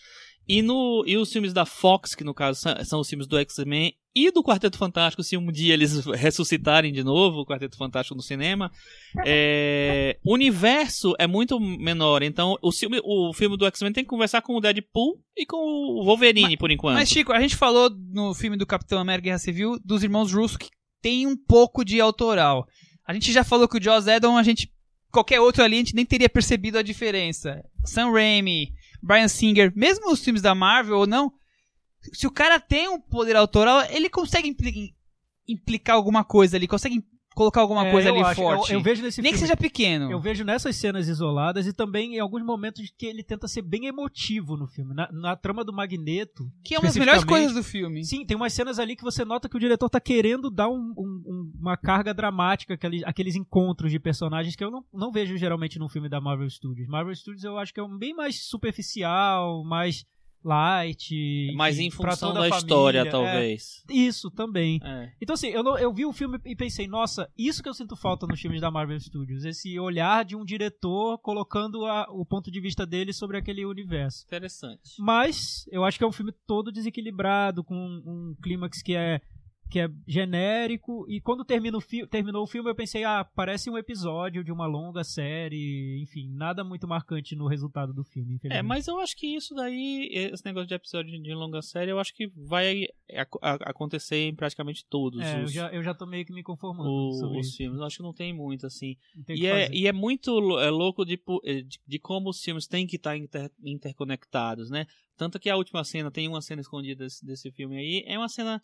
E, no, e os filmes da Fox, que no caso são, são os filmes do X-Men e do Quarteto Fantástico, se um dia eles ressuscitarem de novo o Quarteto Fantástico no cinema, é, o universo é muito menor. Então, o filme, o filme do X-Men tem que conversar com o Deadpool e com o Wolverine, por enquanto. Mas, Chico, a gente falou no filme do Capitão América Guerra Civil dos irmãos Russo que tem um pouco de autoral. A gente já falou que o Joss Whedon, a gente. Qualquer outro ali, a gente nem teria percebido a diferença. Sam Raimi, Brian Singer, mesmo os filmes da Marvel ou não, se o cara tem um poder autoral, ele consegue impli- implicar alguma coisa ali, consegue colocar alguma É, coisa eu ali acho, eu- forte. Eu, vejo nesse nem que filme. seja pequeno. Eu vejo nessas cenas isoladas e também em alguns momentos que ele tenta ser bem emotivo no filme. Na, na trama do Magneto. que é uma das melhores coisas do filme. Sim, tem umas cenas ali que você nota que o diretor tá querendo dar um- um- uma carga dramática, aqueles, aqueles encontros de personagens que eu não, não vejo geralmente num filme da Marvel Studios. Marvel Studios eu acho que é um bem mais superficial, mais light. Mas enfim, em função toda da a história, família. talvez. É, isso também. É. Então, assim, eu, não- eu vi o filme e pensei, nossa, isso que eu sinto falta nos filmes da Marvel Studios. Esse olhar de um diretor colocando a- o ponto de vista dele sobre aquele universo. Interessante. Mas eu acho que é um filme todo desequilibrado, com um clímax que é que é genérico. E quando termina o fi- terminou o filme, eu pensei, ah, parece um episódio de uma longa série. Enfim, nada muito marcante no resultado do filme. É, mas eu acho que isso daí, esse negócio de episódio de longa série, eu acho que vai acontecer em praticamente todos É, eu os, já, eu já tô meio que me conformando o- sobre os isso. filmes. Eu acho que não tem muito, assim. Tem E é, e é muito é louco de, eh, de, de como os filmes têm que estar inter- interconectados, né? Tanto que a última cena, tem uma cena escondida desse, desse filme aí, é uma cena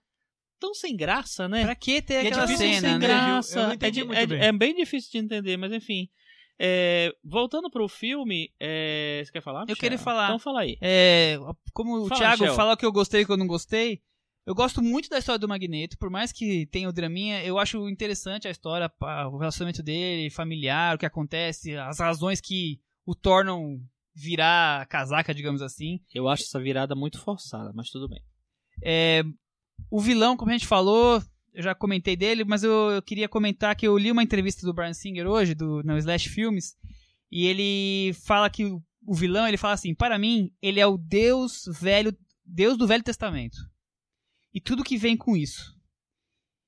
tão sem graça, né? Pra que ter E é aquela difícil de cena, sem né? graça. Eu não é, entendi di- muito é- bem. é bem difícil de entender, mas enfim. É, voltando pro filme, é, você quer falar? Eu Michel? queria falar. Então fala aí. É, como o Fala, Thiago Michel. fala o que eu gostei e o que eu não gostei, eu gosto muito da história do Magneto, por mais que tenha o draminha, eu acho interessante a história, o relacionamento dele, familiar, o que acontece, as razões que o tornam virar casaca, digamos assim. Eu acho essa virada muito forçada, mas tudo bem. É, o vilão, como a gente falou, eu já comentei dele, mas eu, eu queria comentar que eu li uma entrevista do Brian Singer hoje, do no Slash Filmes, e ele fala que o, o vilão, ele fala assim, para mim, ele é o Deus velho, Deus do Velho Testamento. E tudo que vem com isso.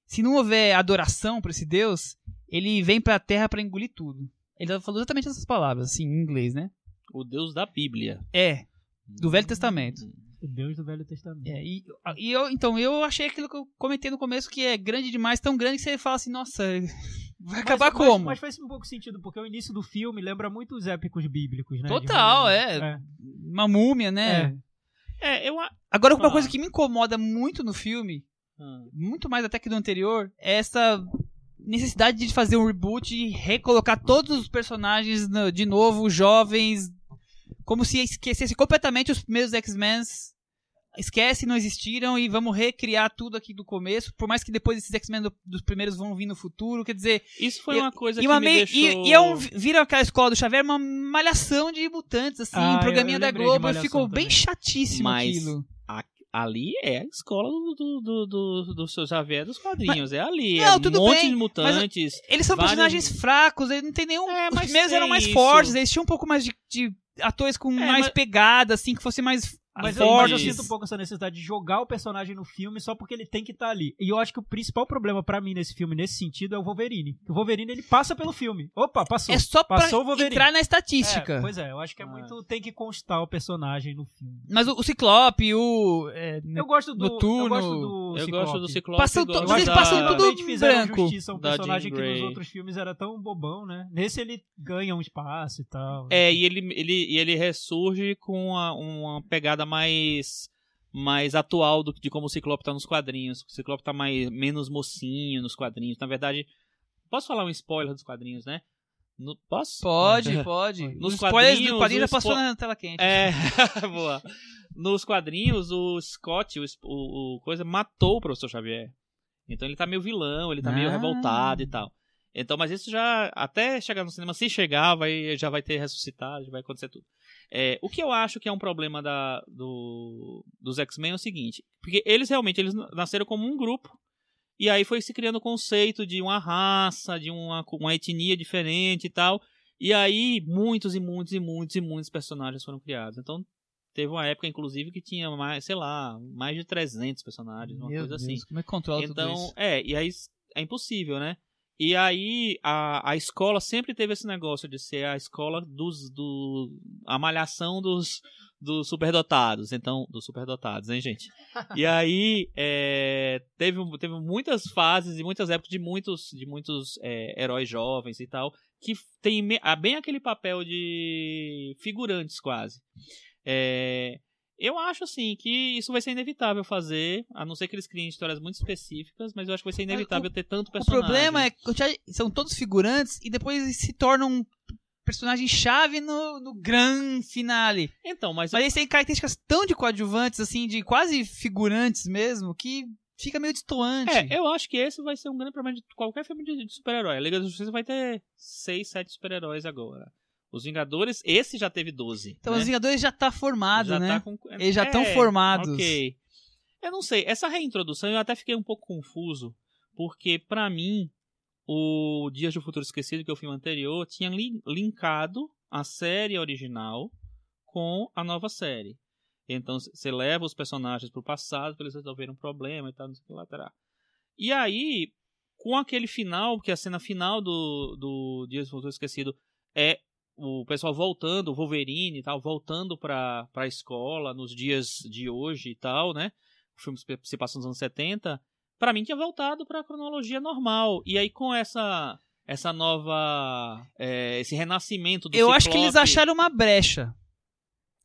Se não houver adoração para esse Deus, ele vem para a Terra para engolir tudo. Ele falou exatamente essas palavras, assim, em inglês, né? O Deus da Bíblia. É, do Velho Testamento. O Deus do Velho Testamento. É, e, e eu, então, eu achei aquilo que eu comentei no começo, que é grande demais, tão grande que você fala assim, nossa, vai acabar mas, como? Mas, mas faz um pouco sentido, porque o início do filme lembra muito os épicos bíblicos, né? Total, De- é. Uma múmia, né? É. É, eu. Agora, uma Ah. coisa que me incomoda muito no filme, Ah. muito mais até que do anterior, é essa necessidade de fazer um reboot e recolocar todos os personagens no- de novo, jovens, como se esquecesse completamente os primeiros X-Men. Esquece, não existiram e vamos recriar tudo aqui do começo. Por mais que depois esses X-Men do- dos primeiros vão vir no futuro. Quer dizer, Isso foi uma coisa E, que uma me meio- deixou... e, e é um, vira aquela escola do Xavier uma malhação de mutantes, assim, Ah, um programinha eu- eu da Globo, ficou bem chatíssimo Mas- aquilo. Ali é a escola do, do, do, do, do seu Xavier dos quadrinhos. é ali. Não, é tudo um monte bem, de mutantes. Eles são vários- personagens fracos, eles não tem nenhum. É, os mas primeiros eram tem mais isso. fortes, eles tinham um pouco mais de, de atores com mais mas- pegada, assim, que fosse mais Mas eu, mas eu sinto um pouco essa necessidade de jogar o personagem no filme só porque ele tem que estar ali. E eu acho que o principal problema pra mim nesse filme, nesse sentido, é o Wolverine. O Wolverine, ele passa pelo filme. Opa, passou. É só pra Passou o Wolverine. entrar na É, estatística. pois é, eu acho que é Ah. muito. Tem que constar o personagem no filme. Mas o, o Ciclope, o. é, Eu gosto do. Noturno. Eu gosto do. Eu Ciclope. gosto do Ciclope. Passam eu to- Eu que da- passam tudo branco. justiça a um Da personagem Jean que nos outros filmes era tão bobão, né? Nesse ele ganha um espaço e tal. É, e ele, ele, e ele ressurge com uma, uma pegada mais mais atual do, de como o Ciclope tá nos quadrinhos. O Ciclope tá mais, menos mocinho nos quadrinhos. Na verdade, posso falar um spoiler dos quadrinhos, né? No- posso? Pode, pode. Nos Os spoilers do quadrinhos, quadrinho já passou na tela quente. É, boa. Nos quadrinhos, o Scott, o, o, o coisa, matou o Professor Xavier. Então ele tá meio vilão, ele tá meio Ah. revoltado e tal. Então, mas isso já, até chegar no cinema, se chegar, vai, já vai ter ressuscitado, já vai acontecer tudo. É, o que eu acho que é um problema da, do, dos X-Men é o seguinte, porque eles realmente eles nasceram como um grupo, e aí foi se criando o conceito de uma raça, de uma, uma etnia diferente e tal, e aí muitos e muitos e muitos e muitos personagens foram criados. Então teve uma época, inclusive, que tinha mais, sei lá, mais de 300 personagens, uma Meu coisa Deus, assim. Como é que controla tudo Então, isso? é, e aí é impossível, né? E aí a, a escola sempre teve esse negócio de ser a escola dos do a malhação dos dos superdotados, então dos superdotados, hein, gente? E aí é, teve teve muitas fases e muitas épocas de muitos de muitos é, heróis jovens e tal que tem bem aquele papel de figurantes quase. É, eu acho assim que isso vai ser inevitável fazer, a não ser que eles criem histórias muito específicas, mas eu acho que vai ser inevitável ter tanto O personagem. problema é que o são todos figurantes e depois eles se tornam personagem-chave no, no grande finale. Então, mas, Mas eles têm características tão de coadjuvantes, assim, de quase figurantes mesmo, que fica meio destoante. é, eu acho que esse vai ser um grande problema de qualquer filme de, de super-herói. A Liga da Justiça vai ter 6, 7 super-heróis agora. Os Vingadores, esse já teve 12. Então né? os Vingadores já tá formado, já né? tá com- Eles já É, estão formados. Ok. Eu não sei, essa reintrodução eu até fiquei um pouco confuso, porque pra mim o Dias do Futuro Esquecido, que é o filme anterior, tinha li- linkado a série original com a nova série. Então você leva os personagens pro passado para eles resolverem um problema e tal, não sei o que lá, tará. E aí, com aquele final, que a cena final do, do Dias do Futuro Esquecido é o pessoal voltando, o Wolverine e tal, voltando pra, pra escola nos dias de hoje e tal, né? O filme se passa nos anos 70. Pra mim tinha voltado pra cronologia normal. E aí com essa essa nova. é, esse renascimento do Eu acho que eles Ciclope- acharam uma brecha.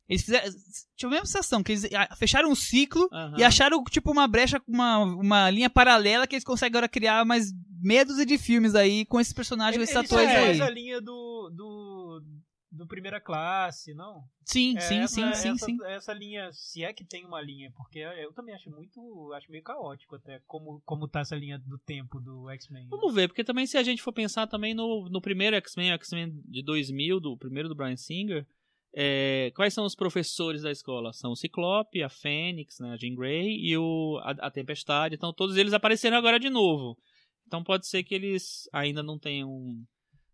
Eles fizeram. Tinha a mesma sensação, que eles ah, fecharam um ciclo e acharam, tipo, uma brecha, uma, uma linha paralela que eles conseguem agora criar mais meia dúzia de filmes aí com esses personagens, esses atores segue aí. mais a linha do, do, do primeira classe, não? Sim, É, sim, essa, sim, sim, essa, sim. Essa linha, se é que tem uma linha, porque eu também acho muito, acho meio caótico até como, como tá essa linha do tempo do X-Men. Vamos ver, porque também se a gente for pensar também no, no primeiro X-Men, o X-Men de 2000, do primeiro do Brian Singer, é, quais são os professores da escola? São o Ciclope, a Fênix, né, a Jean Grey e o, a, a Tempestade. Então todos eles apareceram agora de novo. Então pode ser que eles ainda não tenham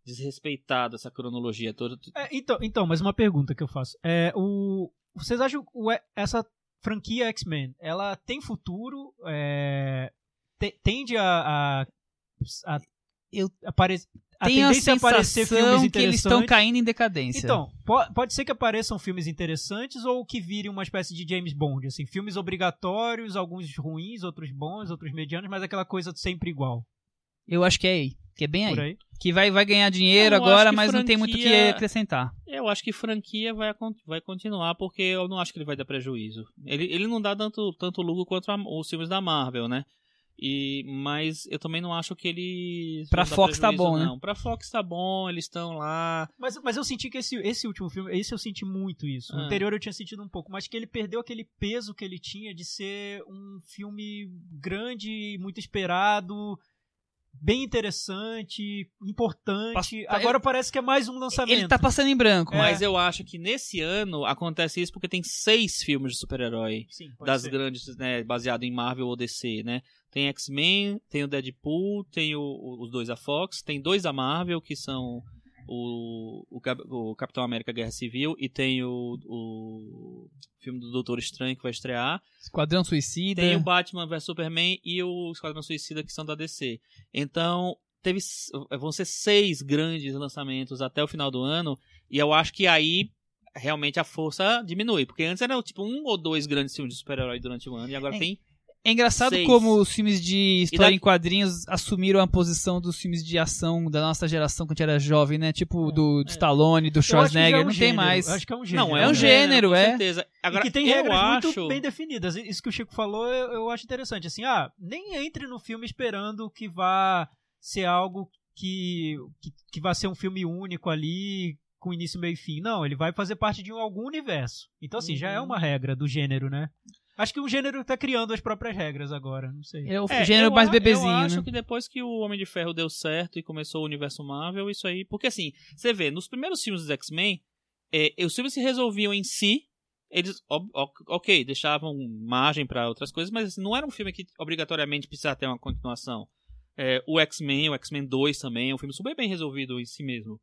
desrespeitado essa cronologia toda. É, então, então, mas uma pergunta que eu faço. É, o, vocês acham o, essa franquia X-Men, ela tem futuro? É, te- tende a, a, a Eu apare, a Tenho a a aparecer filmes sensação que eles estão interessantes? caindo em decadência. Então, po- pode ser que apareçam filmes interessantes ou que virem uma espécie de James Bond, assim, filmes obrigatórios, alguns ruins, outros bons, outros medianos, mas aquela coisa sempre igual. Eu acho que é aí. Que é bem aí. aí. Que vai, vai ganhar dinheiro Eu agora, mas não tem muito o que franquia- acrescentar. Eu acho que franquia vai, vai continuar, porque eu não acho que ele vai dar prejuízo. Ele, ele não dá tanto, tanto lucro quanto a- os filmes da Marvel, né? E, mas eu também não acho que eles. Pra Fox tá bom, né? não. Pra Fox tá bom, eles estão lá. Mas, mas eu senti que esse, esse último filme, esse eu senti muito isso. O Ah. anterior eu tinha sentido um pouco, mas que ele perdeu aquele peso que ele tinha de ser um filme grande, muito esperado, bem interessante, importante. Passa- Agora parece que é mais um lançamento. Ele tá passando em branco. É. Mas eu acho que nesse ano acontece isso porque tem seis filmes de super-herói. Das ser. grandes, né, baseado em Marvel ou DC, né? Tem X-Men, tem o Deadpool, tem o- os dois da Fox, tem dois da Marvel, que são o, o, o Capitão América Guerra Civil, e tem o, o filme do Doutor Estranho que vai estrear. Esquadrão Suicida. Tem o Batman vs Superman e o Esquadrão Suicida que são da DC. Então, teve vão ser seis grandes lançamentos até o final do ano, e eu acho que aí realmente a força diminui, porque antes era tipo um ou dois grandes filmes de super-herói durante o ano, e agora É. tem É engraçado Seis. como os filmes de história da- em quadrinhos assumiram a posição dos filmes de ação da nossa geração quando a gente era jovem, né? Tipo do, do é. Stallone, do já é Schwarzenegger, um não tem gênero, mais. eu Acho que é um gênero. Não, é um gênero, com é. certeza. Agora, e que tem regras acho... muito bem definidas. Isso que o Chico falou, eu, eu acho interessante. Assim, ah, nem entre no filme esperando que vá ser algo que, que, que vá ser um filme único ali, com início, meio e fim. Não, ele vai fazer parte de um- algum universo. Então, assim, já é Uhum. uma regra do gênero, né? Acho que o gênero tá criando as próprias regras agora, não sei. É o É, gênero mais a- bebezinho, Eu acho né? que depois que o Homem de Ferro deu certo e começou o universo Marvel, isso aí... Porque assim, você vê, nos primeiros filmes dos X-Men, é, os filmes se resolviam em si, eles, ok, deixavam margem pra outras coisas, mas assim, não era um filme que obrigatoriamente precisava ter uma continuação. É, o X-Men, o X-Men 2 também, é um filme super bem resolvido em si mesmo.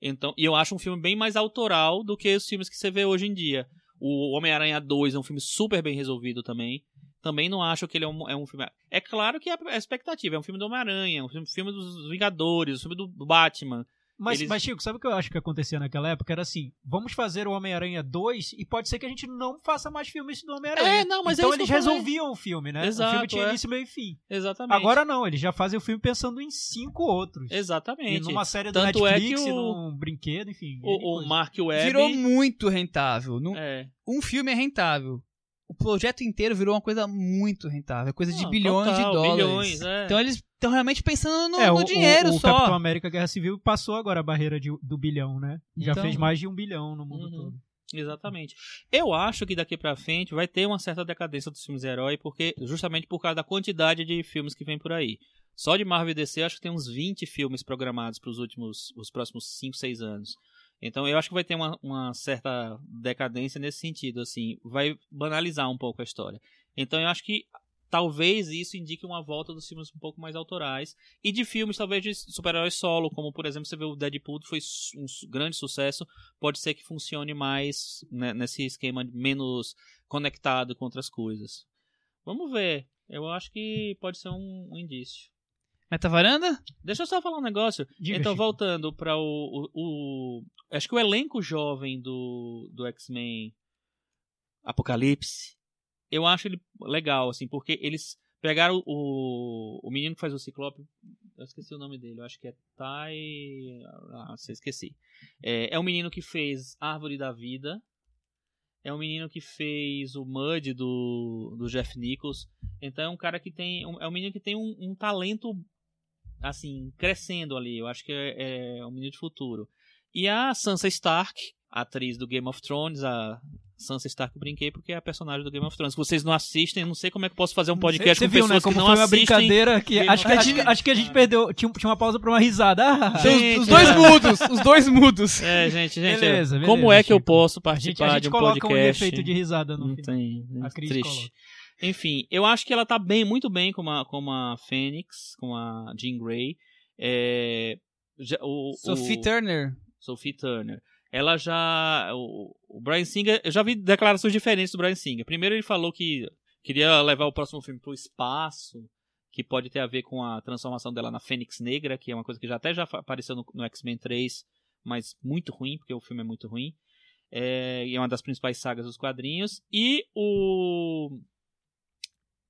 Então, e eu acho um filme bem mais autoral do que os filmes que você vê hoje em dia. O Homem-Aranha 2 é um filme super bem resolvido também. Também não acho que ele é um, é um filme. É claro que é a expectativa. É um filme do Homem-Aranha, é um filme, dos Vingadores, um filme do Batman. Mas, Eles- mas, Chico, sabe o que eu acho que acontecia naquela época? Era assim, vamos fazer o Homem-Aranha 2 e pode ser que a gente não faça mais filmes do Homem-Aranha. É, não, mas é então isso eles resolviam o filme, né? o Exato, filme tinha é. início, meio e fim. Exatamente. Agora não, eles já fazem o filme pensando em cinco outros. E Exatamente. numa série do Tanto é Netflix, que e o- num brinquedo, enfim. O, o. Mark Webb. Virou muito rentável. Não- É. Um filme é rentável. O projeto inteiro virou uma coisa muito rentável. É coisa de Não, bilhões total, de dólares. bilhões, é. Então eles estão realmente pensando no, É, no o, dinheiro o, o só. Capitão América Guerra Civil passou agora a barreira de- do bilhão, né? Já Então- fez mais de um bilhão no mundo Uhum. todo. Exatamente. Eu acho que daqui pra frente vai ter uma certa decadência dos filmes herói, porque justamente por causa da quantidade de filmes que vem por aí. Só de Marvel e DC, eu acho que tem uns 20 filmes programados para os últimos, os próximos 5, 6 anos. Então eu acho que vai ter uma, uma certa decadência nesse sentido, assim, vai banalizar um pouco a história. Então eu acho que talvez isso indique uma volta dos filmes um pouco mais autorais e de filmes talvez de super-heróis solo, como por exemplo você vê o Deadpool foi um grande sucesso, pode ser que funcione mais né, nesse esquema menos conectado com outras coisas. Vamos ver. Eu acho que pode ser um, um indício. Metavaranda? Deixa eu só falar um negócio. Diga, então, Chico. voltando para o, o, o- Acho que o elenco jovem do, do X-Men Apocalipse, eu acho ele legal, assim, porque eles pegaram o, o menino que faz o Ciclope. Eu esqueci o nome dele, eu acho que é Tai. Ah, sei, esqueci. É, é um menino que fez Árvore da Vida. É um menino que fez o Mud do, do Jeff Nichols. Então é um cara que tem. é um menino que tem um, um talento assim, crescendo ali. Eu acho que é, é um menino de futuro. E a Sansa Stark, a atriz do Game of Thrones, a Sansa Stark eu brinquei porque é a personagem do Game of Thrones. Se vocês não assistem, eu não sei como é que eu posso fazer um podcast Você com viu, pessoas né? Como que não foi uma assistem. brincadeira que. Acho que, acho, que, acho que a gente perdeu. Tinha, tinha uma pausa pra uma risada. Ah, Gente, os, dois é. mudos, os dois mudos. É, gente, gente, Beleza, beleza, como é que eu posso a gente, participar a de gente um coloca um podcast? efeito de risada no Não final. tem, A Cris triste. coloca. Enfim, eu acho que ela tá bem, muito bem com a, com a Fênix, com a Jean Grey. É, já- o, Sophie o- Turner. Sophie Turner. Ela já. O, o Brian Singer. Eu já vi declarações diferentes do Brian Singer. Primeiro, ele falou que queria levar o próximo filme pro espaço, que pode ter a ver com a transformação dela na Fênix Negra, que é uma coisa que já até já apareceu no, no X-Men 3, mas muito ruim, porque o filme é muito ruim. É, e é uma das principais sagas dos quadrinhos. E o.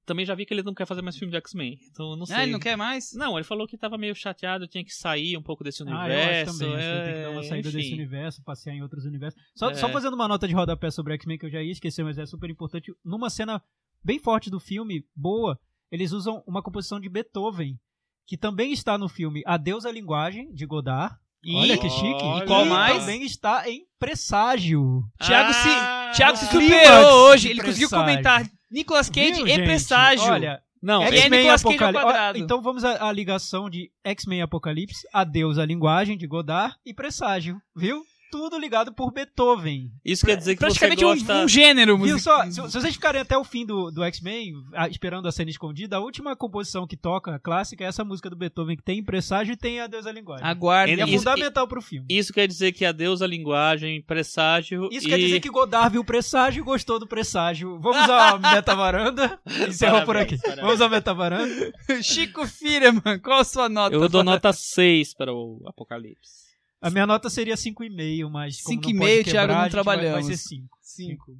Também já vi que ele não quer fazer mais filme de X-Men. Então eu não sei. Ah, ele não quer mais? Não, ele falou que tava meio chateado, tinha que sair um pouco desse Ah, eu universo. acho também. acho que ele tem que dar uma é, saída desse enfim. universo, passear em outros universos. Só, É. só fazendo uma nota de rodapé sobre X-Men que eu já ia esquecer, mas é super importante. Numa cena bem forte do filme, boa, eles usam uma composição de Beethoven, que também está no filme Adeus à Linguagem, de Godard. E- Olha que chique. Olha. E qual mais? também está em Presságio. Thiago Ah, se, Thiago se superou hoje. Ele conseguiu comentar Nicolas Cage Viu, e gente? Presságio. Olha, Não, É X-Men Cage ao Apocalipse. quadrado. Então vamos à, à ligação de X-Men Apocalipse, Adeus à Linguagem, de Godard, e Presságio. Viu? Tudo ligado por Beethoven. isso quer dizer que você Praticamente um- gosta... um, gênero Viu musical. só? Se, se vocês ficarem até o fim do, do X-Men, esperando a cena escondida, a última composição que toca, a clássica, é essa música do Beethoven que tem em Presságio e tem Adeus à Linguagem. Aguarde. E é Isso- fundamental pro filme. Isso quer dizer que adeus a linguagem, presságio Isso e... quer dizer que Godard viu o presságio e gostou do presságio. Vamos à metavaranda. Encerrou por aqui. Parabéns, parabéns. Vamos à metavaranda. Chico Firman, qual a sua nota? Eu dou nota 6 para o Apocalipse. A minha nota seria 5,5, mas como não 5,5, pode quebrar, Thiago, não gente vai- Vai trabalhamos. ser 5. Cinco.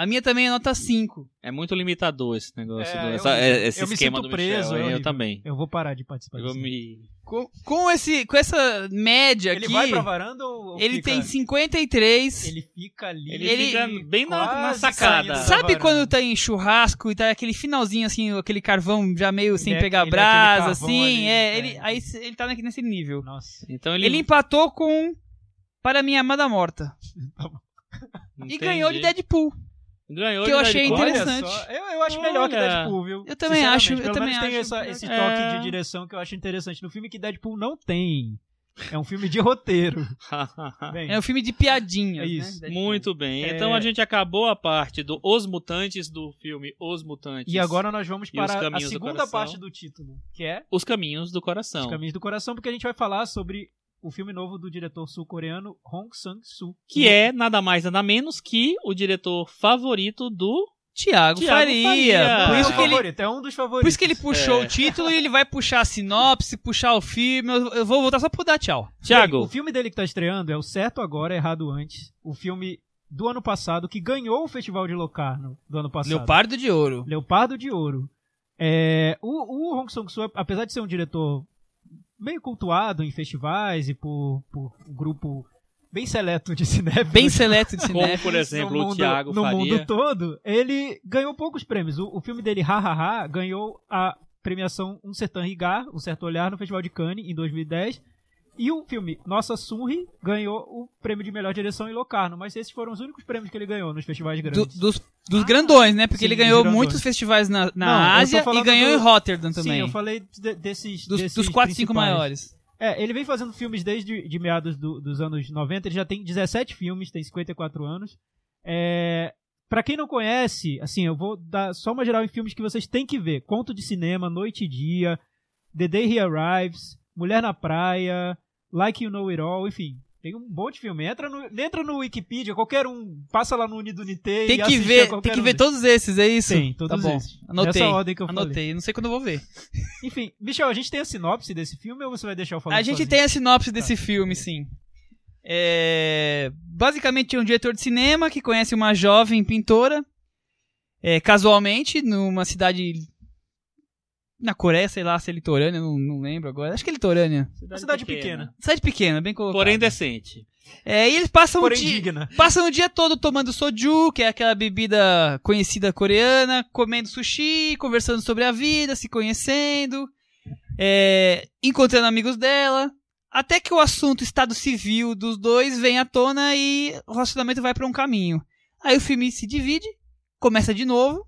A minha também é nota 5. É muito limitador esse negócio, É, do- eu- essa- é- esse eu me esquema sinto do preso, Michel. é eu horrível. também. Eu vou parar de participar Eu vou disso. me... Com, com esse, com essa média Ele aqui, vai pra varanda ou ou ele fica- tem 53. Ele fica ali. Ele, Ele- fica bem na, na sacada. Sabe quando tá em churrasco e tá aquele finalzinho assim, aquele carvão já meio sem é- pegar ele é brasa, assim? ali, é, é. ele, aí ele tá nesse nível. Nossa. Então ele, Ele empatou com Para Minha Amada Morta. E Entendi. ganhou de Deadpool. Ganhou que eu achei Deadpool. Olha interessante. eu, eu acho melhor que Olha. Deadpool, viu? Eu também acho, eu também menos tem acho. essa- esse É. toque de direção que eu acho interessante no filme que Deadpool não tem. É um filme de roteiro. Bem, É um filme de piadinhas. É isso. Né? Muito bem. É. Então a gente acabou a parte do Os Mutantes do filme Os Mutantes. E agora nós vamos os para a do segunda coração. parte do título, que é Os Caminhos do Coração. Os Caminhos do Coração, porque a gente vai falar sobre o filme novo do diretor sul-coreano Hong Sang-soo. Que é nada mais nada menos que o diretor favorito do. Tiago Thiago Faria. Faria. Por é isso o que ele favorito, é um dos favoritos. Por isso que ele puxou É. o título e ele vai puxar a sinopse, puxar o filme. Eu, eu vou voltar só pra dar tchau. Tiago, o filme dele que tá estreando é o Certo Agora, Errado Antes. O filme do ano passado, que ganhou o Festival de Locarno do ano passado. Leopardo de Ouro. Leopardo de Ouro. É, o, o Hong Sang-soo, apesar de ser um diretor meio cultuado em festivais e por, por um grupo bem seleto de cinéfilos Bem seleto de como cinema. por exemplo no o mundo, Thiago no Faria. mundo todo, ele ganhou poucos prêmios. O, o filme dele, Ha Ha Ha, ganhou a premiação Um Certain Rigar, Um Certo Olhar, no Festival de Cannes, em 2010. E o filme Nossa Sunri ganhou o prêmio de melhor direção em Locarno, mas esses foram os únicos prêmios que ele ganhou nos festivais Do- grandes. dos, dos grandões, né? Porque Sim, ele ganhou muitos festivais na, na Não, Ásia e ganhou do- em Rotterdam Sim, também. eu falei de- desses dos, desses dos quatro, cinco maiores. É, ele vem fazendo filmes desde de meados do- dos anos 90, ele já tem 17 filmes, tem 54 anos. É, para quem não conhece, assim, eu vou dar só uma geral em filmes que vocês têm que ver. Conto de Cinema, Noite e Dia, The Day He Arrives, Mulher na Praia, Like You Know It All, enfim. Tem um monte de filme. Entra no, entra no Wikipedia, qualquer um, passa lá no Unidunité Tem e que ver, tem que um ver todos esses, é isso? Tem, todos tá bom. esses. Anotei. Nessa ordem que eu falei. Anotei, não sei quando eu vou ver. Enfim, Michel, a gente tem a sinopse desse filme ou você vai deixar eu falar A gente sozinho? tem a sinopse desse filme, sim. É... Basicamente é um diretor de cinema que conhece uma jovem pintora, é, casualmente, numa cidade na Coreia, sei lá se é litorânea, não, não lembro agora. Acho que é litorânea. Uma cidade pequena. Cidade pequena, bem colocado. Porém decente. É, e eles passam o Porém dia, digna. passam o dia todo tomando soju, que é aquela bebida conhecida coreana, comendo sushi, conversando sobre a vida, se conhecendo, é, encontrando amigos dela, até que o assunto estado civil dos dois vem à tona e o relacionamento vai para um caminho. Aí o filme se divide, começa de novo,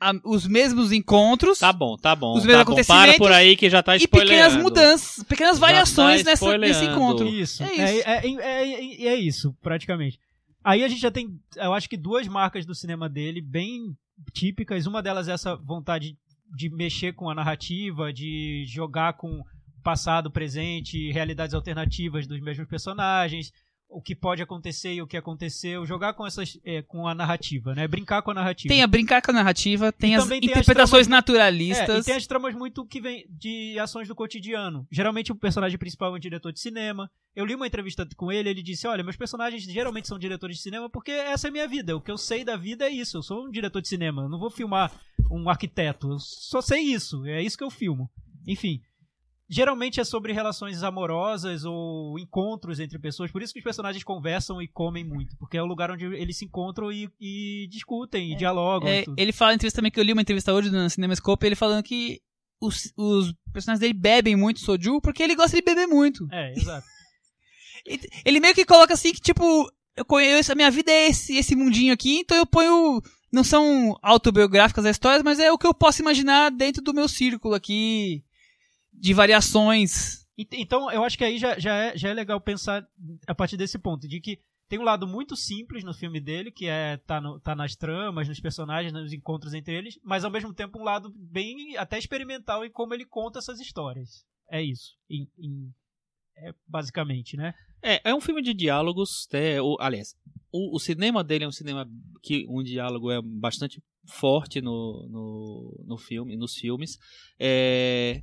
a- os mesmos encontros Tá bom, tá bom. Os tá mesmos bom. acontecimentos Para por aí que já tá e pequenas mudanças, pequenas Já tá variações nessa, nesse encontro. Isso. É É, isso. é, é, é- é isso, praticamente. Aí a gente já tem, eu acho que duas marcas do cinema dele bem típicas. Uma delas é essa vontade de mexer com a narrativa, de jogar com passado, presente, realidades alternativas dos mesmos personagens, o que pode acontecer e o que aconteceu, jogar com essas, é, com a narrativa, né? Brincar com a narrativa. Tem a brincar com a narrativa, tem E as tem as interpretações tramas- É, e naturalistas. tem as tramas muito que vem de ações do cotidiano. Geralmente o personagem principal é um diretor de cinema. Eu li uma entrevista com ele, ele disse: Olha, meus personagens geralmente são diretores de cinema porque essa é a minha vida. O que eu sei da vida é isso. Eu sou um diretor de cinema. Eu não vou filmar um arquiteto. Eu só sei isso. É isso que eu filmo. Enfim. Geralmente é sobre relações amorosas ou encontros entre pessoas. Por isso que os personagens conversam e comem muito. Porque é o lugar onde eles se encontram e, e discutem, e dialogam. É, e tudo. ele fala em entrevista também que eu li uma entrevista hoje no Cinemascope, ele falando que os, os personagens dele bebem muito soju porque ele gosta de beber muito. É, exato. Ele meio que coloca assim que, tipo, eu conheço, a minha vida é esse, esse mundinho aqui, então eu ponho. Não são autobiográficas as histórias, mas é o que eu posso imaginar dentro do meu círculo aqui de variações. Ent- Então, eu acho que aí já, já, é, já é legal pensar a partir desse ponto, de que tem um lado muito simples no filme dele, que é tá, no- tá nas tramas, nos personagens, nos encontros entre eles, mas ao mesmo tempo um lado bem até experimental em como ele conta essas histórias. É isso. Em- em- é basicamente, né? É, é um filme de diálogos, né? o, aliás, o, o cinema dele é um cinema que um diálogo é bastante forte no, no, no filme, nos filmes, é,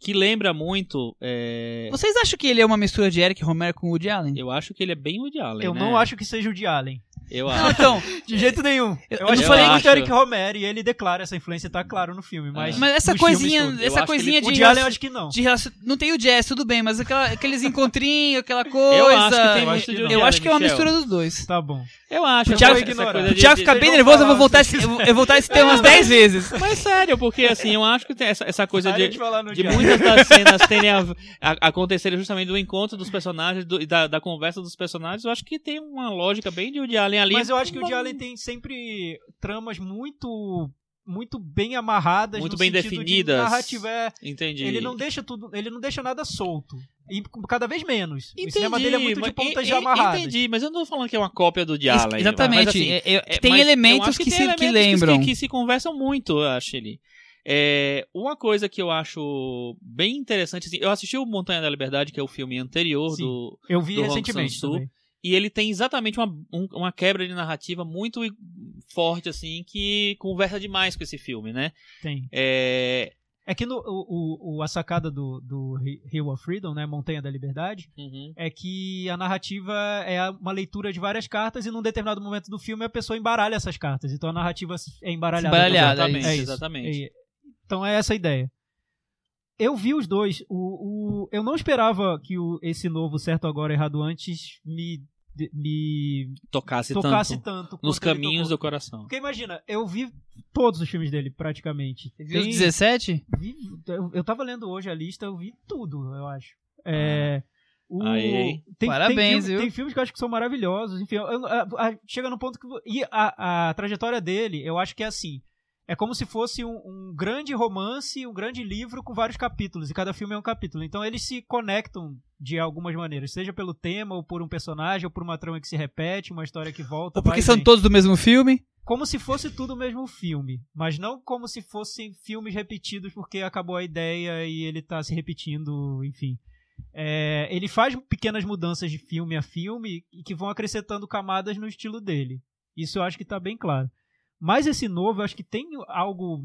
que lembra muito, é, Vocês acham que ele é uma mistura de Eric Romero com Woody Allen? eu acho que ele é bem Woody Allen, eu né? não acho que seja o de Allen. Eu Não, acho. então, De jeito nenhum. Eu- Eu, eu acho não que falei é muito que- Eric Romero e ele declara essa influência, tá claro no filme, mas. mas essa coisinha, essa coisinha ele- O de de Allen eu acho que não. de relacion... Não tem o jazz, tudo bem, mas aquela- aqueles encontrinhos, aquela coisa. Eu acho que tem Eu muito acho que de não. Eu Allen, acho que é uma Michel. mistura dos dois. Tá bom. Eu acho. O eu Thiago- O de- Thiago de- fica bem nervoso, eu vou voltar, eu voltar esse tema umas 10 vezes. Mas sério, porque assim, eu acho que tem essa, essa coisa de, de de muitas das cenas terem a, a- acontecerem justamente do encontro dos personagens do- e da, da conversa dos personagens, eu acho que tem uma lógica bem de Woody Allen ali. Mas eu acho que o Woody Allen tem sempre tramas muito muito bem amarradas, Muito no bem sentido de definidas. narrativa. é- Entendi. Ele não deixa tudo, ele não deixa nada solto. E cada vez menos. Entendi, o cinema dele é muito de pontas já amarradas. Entendi, mas eu não tô falando que é uma cópia do Allen. Exatamente. Mas, assim, é- é- tem elementos que, se, que lembram. Que, que se conversam muito, eu acho ele. É, uma coisa que eu acho bem interessante, assim, eu assisti o Montanha da Liberdade, que é o filme anterior Sim. do, Eu vi do recentemente Sang-soo. E ele tem exatamente uma, um- uma quebra de narrativa muito forte, assim, que conversa demais com esse filme, né? Tem. É, É que no, o, o- a sacada do, do Hill of Freedom, né, Montanha da Liberdade, uhum. é que a narrativa é uma leitura de várias cartas e num determinado momento do filme a pessoa embaralha essas cartas. Então a narrativa é embaralhada. Embaralhada, exatamente, É isso. exatamente. É- então é essa a ideia. Eu vi os dois. O, o- eu não esperava que o- esse novo Certo Agora Errado Antes me, de- me Tocasse, tocasse tanto tanto. nos caminhos do coração. Porque imagina, eu vi todos os filmes dele, praticamente. Viu os Tem- 17? vi- eu, eu tava lendo hoje a lista, eu vi tudo, eu acho. É, o- Aí, aí. Tem, Parabéns, tem, filme- tem filmes que eu acho que são maravilhosos. Enfim, eu- eu- a- chega num ponto que. E a, a trajetória dele, eu acho que é assim. É como se fosse um, um grande romance, um grande livro com vários capítulos, e cada filme é um capítulo. Então eles se conectam de algumas maneiras, seja pelo tema, ou por um personagem, ou por uma trama que se repete, uma história que volta. Ou porque são vem todos do mesmo filme? como se fosse tudo o mesmo filme, mas não como se fossem filmes repetidos porque acabou a ideia e ele tá se repetindo, enfim. É, ele faz pequenas mudanças de filme a filme e que vão acrescentando camadas no estilo dele. Isso eu acho que tá bem claro. Mas esse novo, eu acho que tem algo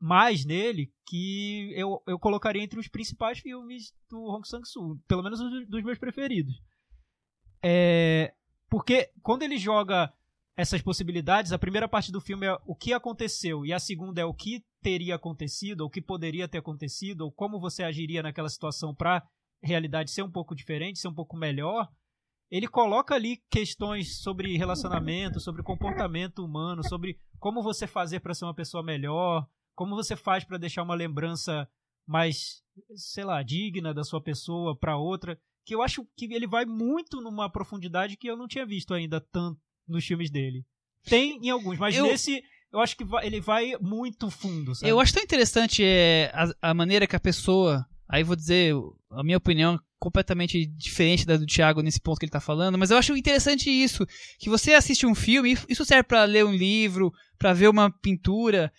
mais nele que eu, eu colocaria entre os principais filmes do Hong Sang-soo, pelo menos os dos meus preferidos. É, porque quando ele joga essas possibilidades, a primeira parte do filme é o que aconteceu e a segunda é o que teria acontecido, ou o que poderia ter acontecido, ou como você agiria naquela situação para realidade ser um pouco diferente, ser um pouco melhor. Ele coloca ali questões sobre relacionamento, sobre comportamento humano, sobre como você fazer para ser uma pessoa melhor, como você faz para deixar uma lembrança mais, sei lá, digna da sua pessoa para outra, que eu acho que ele vai muito numa profundidade que eu não tinha visto ainda tanto nos filmes dele. Tem em alguns, mas Eu- nesse eu acho que vai- ele vai muito fundo, sabe? Eu acho tão interessante é, a, a maneira que a pessoa. Aí vou dizer, a minha opinião completamente diferente da do Thiago nesse ponto que ele tá falando, mas eu acho interessante isso. Que você assiste um filme, isso serve pra ler um livro, pra ver uma pintura,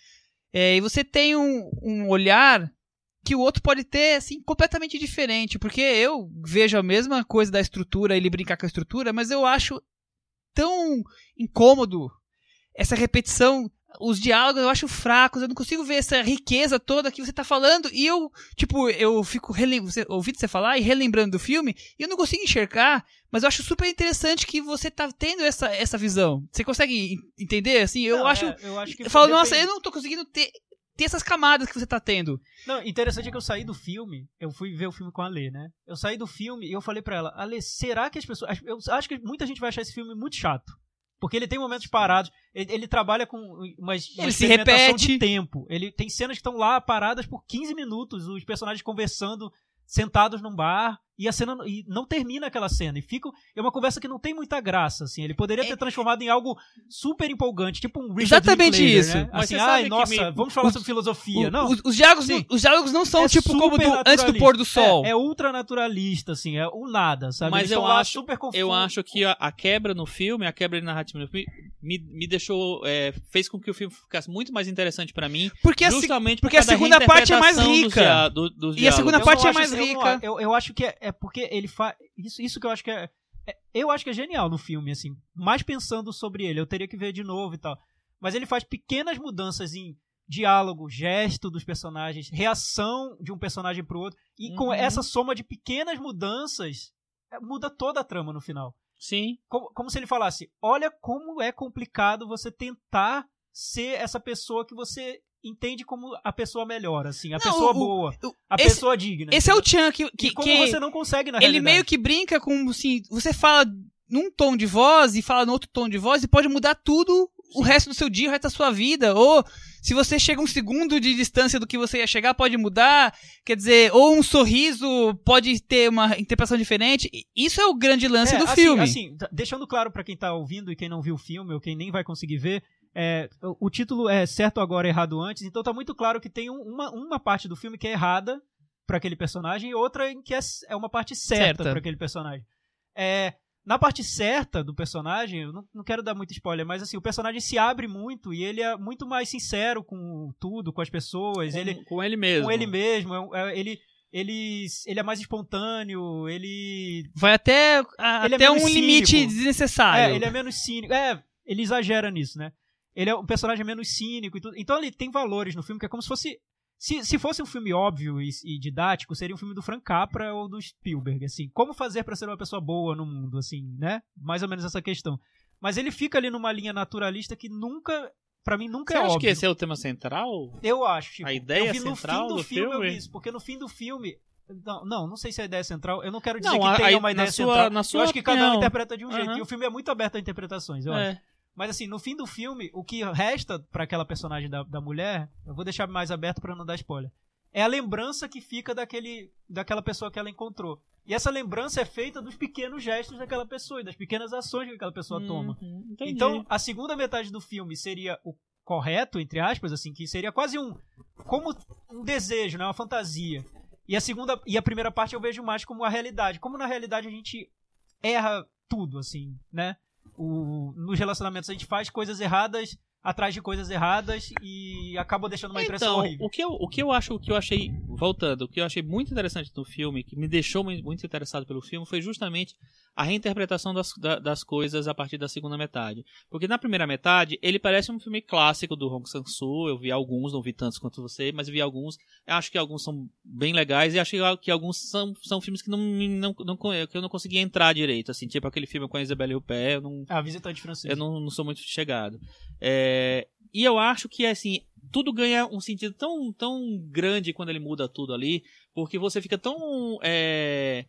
é, e você tem um, um olhar que o outro pode ter, assim, completamente diferente. Porque eu vejo a mesma coisa da estrutura, ele brincar com a estrutura, mas eu acho tão incômodo essa repetição. Os diálogos eu acho fracos, eu não consigo ver essa riqueza toda que você tá falando. E eu, tipo, eu fico relem- você- ouvindo você falar e relembrando do filme, e eu não consigo enxergar, mas eu acho super interessante que você tá tendo essa, essa visão. Você consegue en- entender? Assim, eu Não, acho. é, eu acho que eu falo, nossa, depende. eu não tô conseguindo ter, ter essas camadas que você tá tendo. Não, interessante é que eu saí do filme, eu fui ver o filme com a Lê, né? Eu saí do filme e eu falei pra ela, Ale, será que as pessoas. Eu acho que muita gente vai achar esse filme muito chato. Porque ele tem momentos parados, ele, ele trabalha com uma Ele se repete. de tempo. Ele tem cenas que estão lá paradas por 15 minutos, os personagens conversando, sentados num bar, e a cena e não termina aquela cena. E fica. É uma conversa que não tem muita graça, assim. Ele poderia ter transformado em algo super empolgante, tipo um Richard Exatamente Linklater, isso. Né? Assim, ai, nossa, me- vamos falar os- sobre filosofia. O- não, os, os diálogos, Sim. os diálogos não são é tipo como do, antes do pôr do naturalista. sol. É, é ultranaturalista, assim, é o nada, sabe? Mas Eles eu acho- super. Eu acho que a, a quebra no filme, a quebra narrativa no filme, me, me deixou. é, fez com que o filme ficasse muito mais interessante pra mim. porque a, justamente porque por a segunda parte é mais rica. do- E a segunda. Eu parte é mais rica. Eu, eu acho que é, é porque ele faz. Isso, isso que eu acho que é, é- Eu acho que é genial no filme, assim. Mais pensando sobre ele. Eu teria que ver de novo e tal. Mas ele faz pequenas mudanças em diálogo, gesto dos personagens, reação de um personagem pro outro. E com Uhum. essa soma de pequenas mudanças, é, muda toda a trama no final. Sim. como, como se ele falasse: olha como é complicado você tentar ser essa pessoa que você entende como a pessoa melhor, assim, a Não, pessoa o- boa, o- a esse- pessoa digna. Esse é o entendeu? Chan que, E que, como que você não consegue na ele realidade. meio que brinca com assim, você fala num tom de voz e fala no outro tom de voz e pode mudar tudo o resto do seu dia, o resto da sua vida. Ou se você chega um segundo de distância do que você ia chegar, pode mudar. Quer dizer, ou um sorriso pode ter uma interpretação diferente. Isso é o grande lance É, do assim, filme. Assim, deixando claro pra quem tá ouvindo e quem não viu o filme ou quem nem vai conseguir ver, é, o, título é certo agora, errado antes, então tá muito claro que tem um- uma, uma parte do filme que é errada pra aquele personagem e outra em que é, é uma parte certa, Certa. pra aquele personagem. É, na parte certa do personagem, eu não, não quero dar muito spoiler, mas assim, o personagem se abre muito e ele é muito mais sincero com tudo, com as pessoas, ele, com, com ele mesmo. com ele mesmo, é é- ele, ele, ele é mais espontâneo, ele Vai até, a- Ele é até um menos limite cínico. desnecessário. é, ele é menos cínico. É, ele exagera nisso, né? Ele é um personagem menos cínico e tudo. Então ele tem valores no filme que é como se fosse. Se, se fosse um filme óbvio e, e didático, seria um filme do Frank Capra ou do Spielberg, assim. Como fazer pra ser uma pessoa boa no mundo, assim, né? Mais ou menos essa questão. Mas ele fica ali numa linha naturalista que nunca, Pra mim nunca Você é acha óbvio. que esse é o tema central? Eu acho, Chico. A ideia eu vi no central fim do, do filme, eu filme? isso, porque no fim do filme não, não, não sei se é a ideia central. Eu não quero dizer Não, que a- tenha a- uma na ideia sua- central. na eu acho que cada um opinião. interpreta de um jeito. Aham. E o filme é muito aberto a interpretações, eu acho. Mas assim, no fim do filme, o que resta pra aquela personagem da, da mulher, eu vou deixar mais aberto pra não dar spoiler. É a lembrança que fica daquele, daquela pessoa que ela encontrou. E essa lembrança é feita dos pequenos gestos daquela pessoa e das pequenas ações que aquela pessoa toma. Uhum, entendi. Então, a segunda metade do filme seria o correto, entre aspas, assim, que seria quase um como um desejo, né, uma fantasia. E a segunda e a primeira parte eu vejo mais como a realidade. Como na realidade a gente erra tudo, assim, né? O, nos relacionamentos a gente faz coisas erradas atrás de coisas erradas e acabam deixando uma impressão então, horrível. o que eu, o que eu acho, o que eu achei, voltando, o que eu achei muito interessante no filme, que me deixou mu- muito interessado pelo filme, foi justamente a reinterpretação das, da- das coisas a partir da segunda metade. Porque na primeira metade, ele parece um filme clássico do Hong Sang-soo, eu vi alguns, não vi tantos quanto você, mas vi alguns, acho que alguns são bem legais, e acho que alguns são, são filmes que, não, não, não, que eu não consegui entrar direito, assim, tipo aquele filme com a Isabelle Huppert, eu não, A visitante francesa. eu não, não sou muito chegado. É, e eu acho que, assim, tudo ganha um sentido tão, tão grande quando ele muda tudo ali, porque você fica tão é,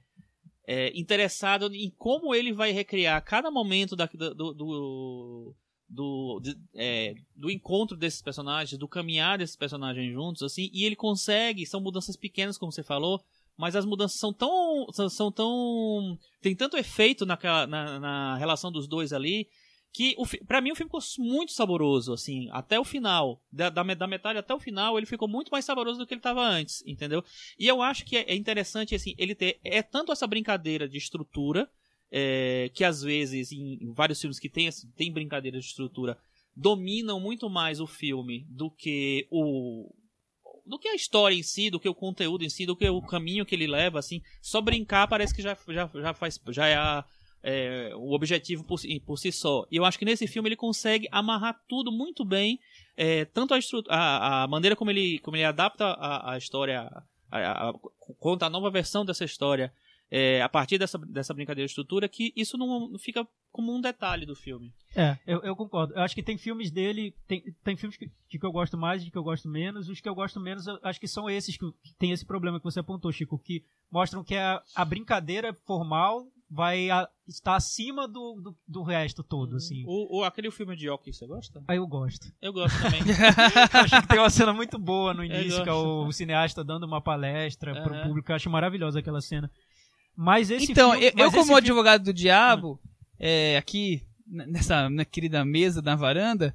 é, interessado em como ele vai recriar cada momento da, do, do, do, de- é, do encontro desses personagens, do caminhar desses personagens juntos, assim, e ele consegue, são mudanças pequenas, como você falou, mas as mudanças são tão. são, são tão. tem tanto efeito naquela, na, na relação dos dois ali, que o, pra mim o filme ficou muito saboroso, assim, até o final. Da, da, da metade até o final, ele ficou muito mais saboroso do que ele estava antes, entendeu? E eu acho que é, é interessante, assim, ele ter. É tanto essa brincadeira de estrutura, é, que às vezes, em, em vários filmes que tem, assim, tem brincadeira de estrutura, dominam muito mais o filme do que o. Do que a história em si, do que o conteúdo em si, do que o caminho que ele leva, assim, só brincar parece que já, já, já faz. já é a, é, o objetivo por, si- por si só. E eu acho que nesse filme ele consegue amarrar tudo muito bem, é, tanto a, a, a maneira como ele, como ele adapta a, a história, a, conta a nova versão dessa história é, a partir dessa, dessa brincadeira de estrutura, que isso não, não fica como um detalhe do filme. É, eu, eu concordo. Eu acho que tem filmes dele, tem, tem filmes que, de que eu gosto mais e de que eu gosto menos. Os que eu gosto menos, eu acho que são esses que, que tem esse problema que você apontou, Chico, que mostram que a, a brincadeira formal vai a- estar acima do, do, do resto todo, assim. O, o- aquele filme de Yoki, você gosta? Aí eu gosto. Eu gosto também. Eu acho que tem uma cena muito boa no início, que é o, gosto. cineasta dando uma palestra Aham. pro público. Eu acho maravilhosa aquela cena. Mas esse então, filme, eu, mas eu como filme- advogado do diabo, é, aqui nessa na querida mesa na varanda,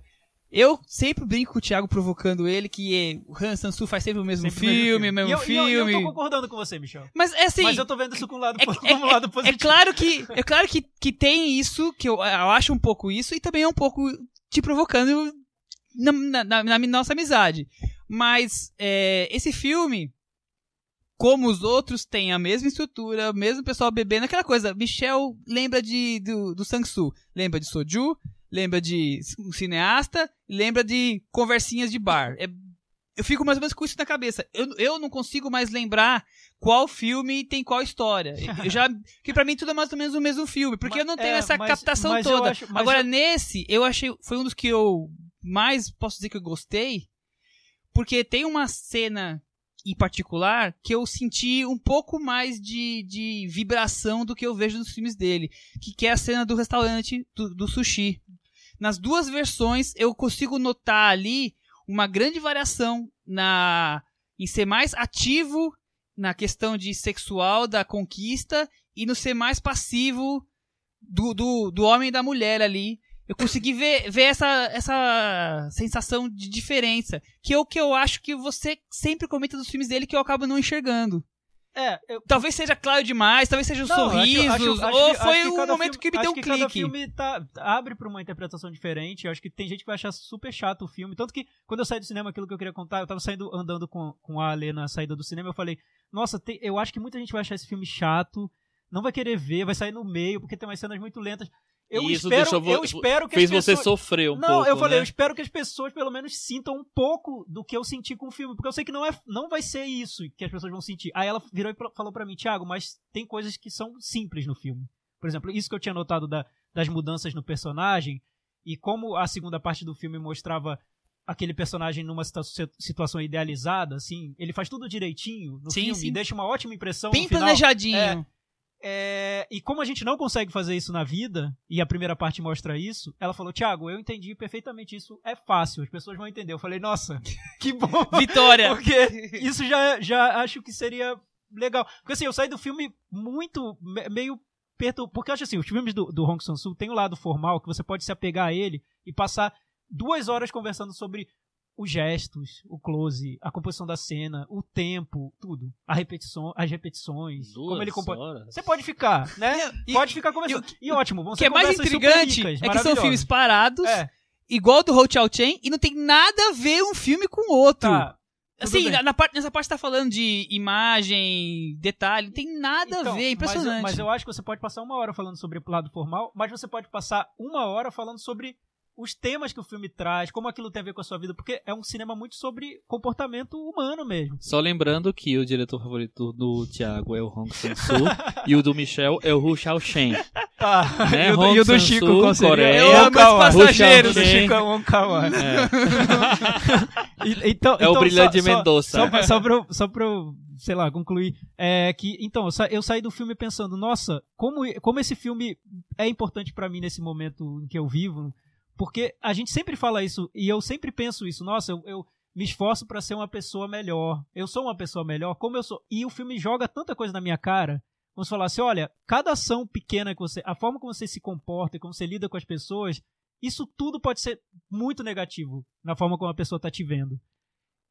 eu sempre brinco com o Thiago provocando ele que é, o Han Sansu faz sempre o mesmo sempre o mesmo filme, mesmo eu- eu- filme. E eu, tô concordando com você, Michel. Mas é assim, Mas eu tô vendo isso com o lado, é- po- como lado é positivo. claro que é claro que, que tem isso, que eu, eu acho um pouco isso, e também é um pouco te provocando na, na- na- na nossa amizade. Mas é, esse filme, como os outros, tem a mesma estrutura, o mesmo pessoal bebendo, aquela coisa. Michel lembra de, do, do Sang-soo, lembra de Soju, lembra de um cineasta, lembra de conversinhas de bar. É- eu fico mais ou menos com isso na cabeça. Eu, eu não consigo mais lembrar qual filme tem qual história. Eu já, que pra mim tudo é mais ou menos o mesmo filme, porque Mas- eu não tenho é, essa mas- captação mas toda. acho- Agora eu- nesse, eu achei foi um dos que eu mais posso dizer que eu gostei, porque tem uma cena em particular que eu senti um pouco mais de, de vibração do que eu vejo nos filmes dele, que, que é a cena do restaurante do, do sushi. Nas duas versões eu consigo notar ali uma grande variação na em ser mais ativo na questão de sexual da conquista e no ser mais passivo do, do, do homem e da mulher ali. Eu consegui ver, ver essa, essa sensação de diferença. Que é o que eu acho que você sempre comenta dos filmes dele que eu acabo não enxergando. É, eu, Talvez seja claro demais, talvez seja os Não, acho- sorrisos, acho- acho ou que- foi um cada momento filme- que me deu um que Cada clique. filme tá, abre pra uma interpretação diferente. Eu acho que tem gente que vai achar super chato o filme. Tanto que quando eu saí do cinema, aquilo que eu queria contar, eu tava saindo andando com, com a Ale na saída do cinema. Eu falei, nossa, tem- eu acho que muita gente vai achar esse filme chato, não vai querer ver, vai sair no meio, porque tem umas cenas muito lentas. Eu E isso espero, deixou eu espero que Fez as você pessoas... sofrer um não, pouco. eu falei, né? eu espero que as pessoas pelo menos sintam um pouco do que eu senti com o filme, porque eu sei que não, é, não vai ser isso que as pessoas vão sentir. Aí ela virou e falou pra mim, Thiago, mas tem coisas que são simples no filme. Por exemplo, isso que eu tinha notado da- das mudanças no personagem, e como a segunda parte do filme mostrava aquele personagem numa situa- situação idealizada, assim, ele faz tudo direitinho no Sim, filme, sim. e deixa uma ótima impressão Bem no final. planejadinho. É, e como a gente não consegue fazer isso na vida, e a primeira parte mostra isso, ela falou: Thiago, eu entendi perfeitamente isso, é fácil, as pessoas vão entender. Eu falei: Nossa, que bom! Vitória! Porque isso já, já acho que seria legal. Porque assim, eu saí do filme muito, me- meio perto. Porque eu acho assim, os filmes do, do Hong Sang-soo tem o lado formal que você pode se apegar a ele e passar duas horas conversando sobre os gestos, o close, a composição da cena, o tempo, tudo. A repetição, as repetições, Duas como ele compõe. horas. Você pode ficar, né? E- pode ficar conversando. E, ótimo, vão O ser que é mais intrigante ricas, é que são filmes parados É, igual do Ho Chao Chen e não tem nada a ver um filme com o outro. Tá. assim, na, na parte, nessa parte tá falando de imagem, detalhe, não tem nada Então, a ver, é mas eu- impressionante. Mas eu, acho que você pode passar uma hora falando sobre o lado formal, mas você pode passar uma hora falando sobre os temas que o filme traz, como aquilo tem a ver com a sua vida, porque é um cinema muito sobre comportamento humano mesmo. Só lembrando que o diretor favorito do Thiago é o Hong Sang-soo e o do Michel é o Hu Xiaoxen. Tá. Né? E o do, e o do Chico, seria? Coreia. Eu amo os passageiros. O do Chico é Wong. É. E- então, É o então, Brilhante só- Mendonça. Só, pra, só, pra, só pra eu, sei lá, concluir. É que, então, eu sa- eu saí do filme pensando, nossa, como, como esse filme é importante pra mim nesse momento em que eu vivo. Porque a gente sempre fala isso, e eu sempre penso isso, nossa, eu, eu me esforço pra ser uma pessoa melhor. Eu sou uma pessoa melhor, como eu sou. E o filme joga tanta coisa na minha cara. Como se falasse, olha, cada ação pequena que você. A forma como você se comporta, como você lida com as pessoas, isso tudo pode ser muito negativo na forma como a pessoa tá te vendo.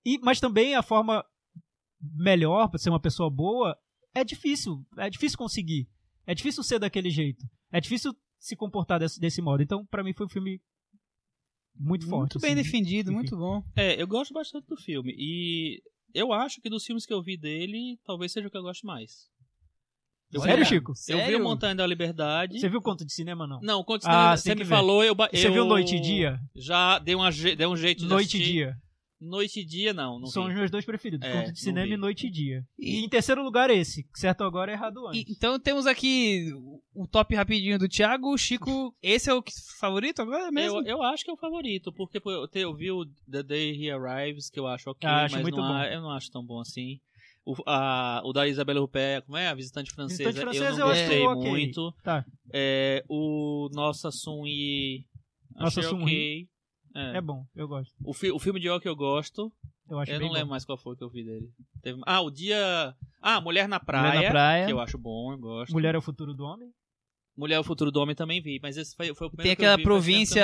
E, mas também a forma melhor para ser uma pessoa boa é difícil. É difícil conseguir. É difícil ser daquele jeito. É difícil se comportar desse, desse modo. Então, pra mim, foi um filme muito forte. Muito bem assim. defendido, Enfim. muito bom. É, eu gosto bastante do filme. E eu acho que dos filmes que eu vi dele, talvez seja o que eu gosto mais. Eu Sério, vi, Chico? Eu vi Sério? o Montanha da Liberdade. Você viu conto de cinema, não? Não, quando Ah, você você me ver. falou, eu, ba- Você eu viu Noite e Dia? Já dei, uma, dei um jeito de Noite e. Dia. Noite e Dia, não. não São vi. os meus dois preferidos. É, conto de cinema vi. e Noite e Dia. E- E em terceiro lugar esse. Certo agora, errado antes. E- então temos aqui o- top rapidinho do Thiago. O Chico, esse é o favorito agora mesmo? Eu, eu acho que é o favorito, porque eu, eu vi o The Day He Arrives, que eu acho ok, Ah, acho mas muito não eu não acho tão bom assim. O, a, o da Isabelle Huppert, como é? A Visitante Francesa, Visitante Francesa eu eu não acho gostei muito. Tá. É, o Nossa Sun e... Nossa Sun ok. É. É bom, eu gosto. O, fi- o filme de que eu gosto, Eu acho eu não lembro bom. mais qual foi que eu vi dele. Teve- Ah, o dia... Ah, Mulher na Praia, Mulher na Praia. que eu acho bom, eu gosto. Mulher é o futuro do homem? Mulher é o Futuro do Homem também vi, mas esse foi, foi o primeiro Tem que eu aquela vi, província,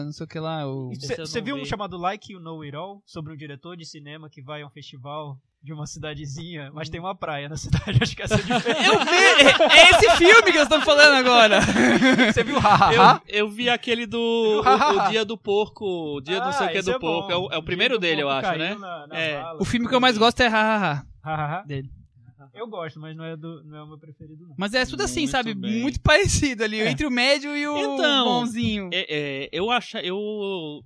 não não sei o que lá. O... Você não viu um vi. chamado Like You Know It All? Sobre um diretor de cinema que vai a um festival de uma cidadezinha, mas tem uma praia na cidade. Acho que essa é diferente. Eu vi! É esse filme que nós estamos falando agora! Você viu Hahaha? Eu, eu vi aquele do. o, o Dia do Porco. O Dia não sei o que do porco. É o, é o primeiro dele, eu acho, né? É. O filme que eu mais gosto é Hahaha Hahaha. dele. Eu gosto, mas não é, do, não é o meu preferido, não. Mas é tudo assim, Muito sabe? bem. Muito parecido ali, É. entre o médio e o Então, bonzinho. É, é, eu acho. Eu.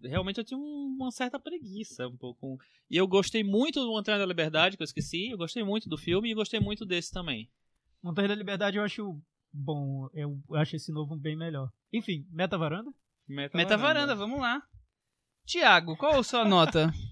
Realmente eu tinha um- uma certa preguiça um pouco. E eu gostei muito do Montanha da Liberdade, que eu esqueci. Eu gostei muito do filme e gostei muito desse também. Montanha da Liberdade eu acho bom. Eu acho esse novo bem melhor. Enfim, Meta Varanda? Meta, Meta varanda, vamos lá. Tiago, qual a sua nota?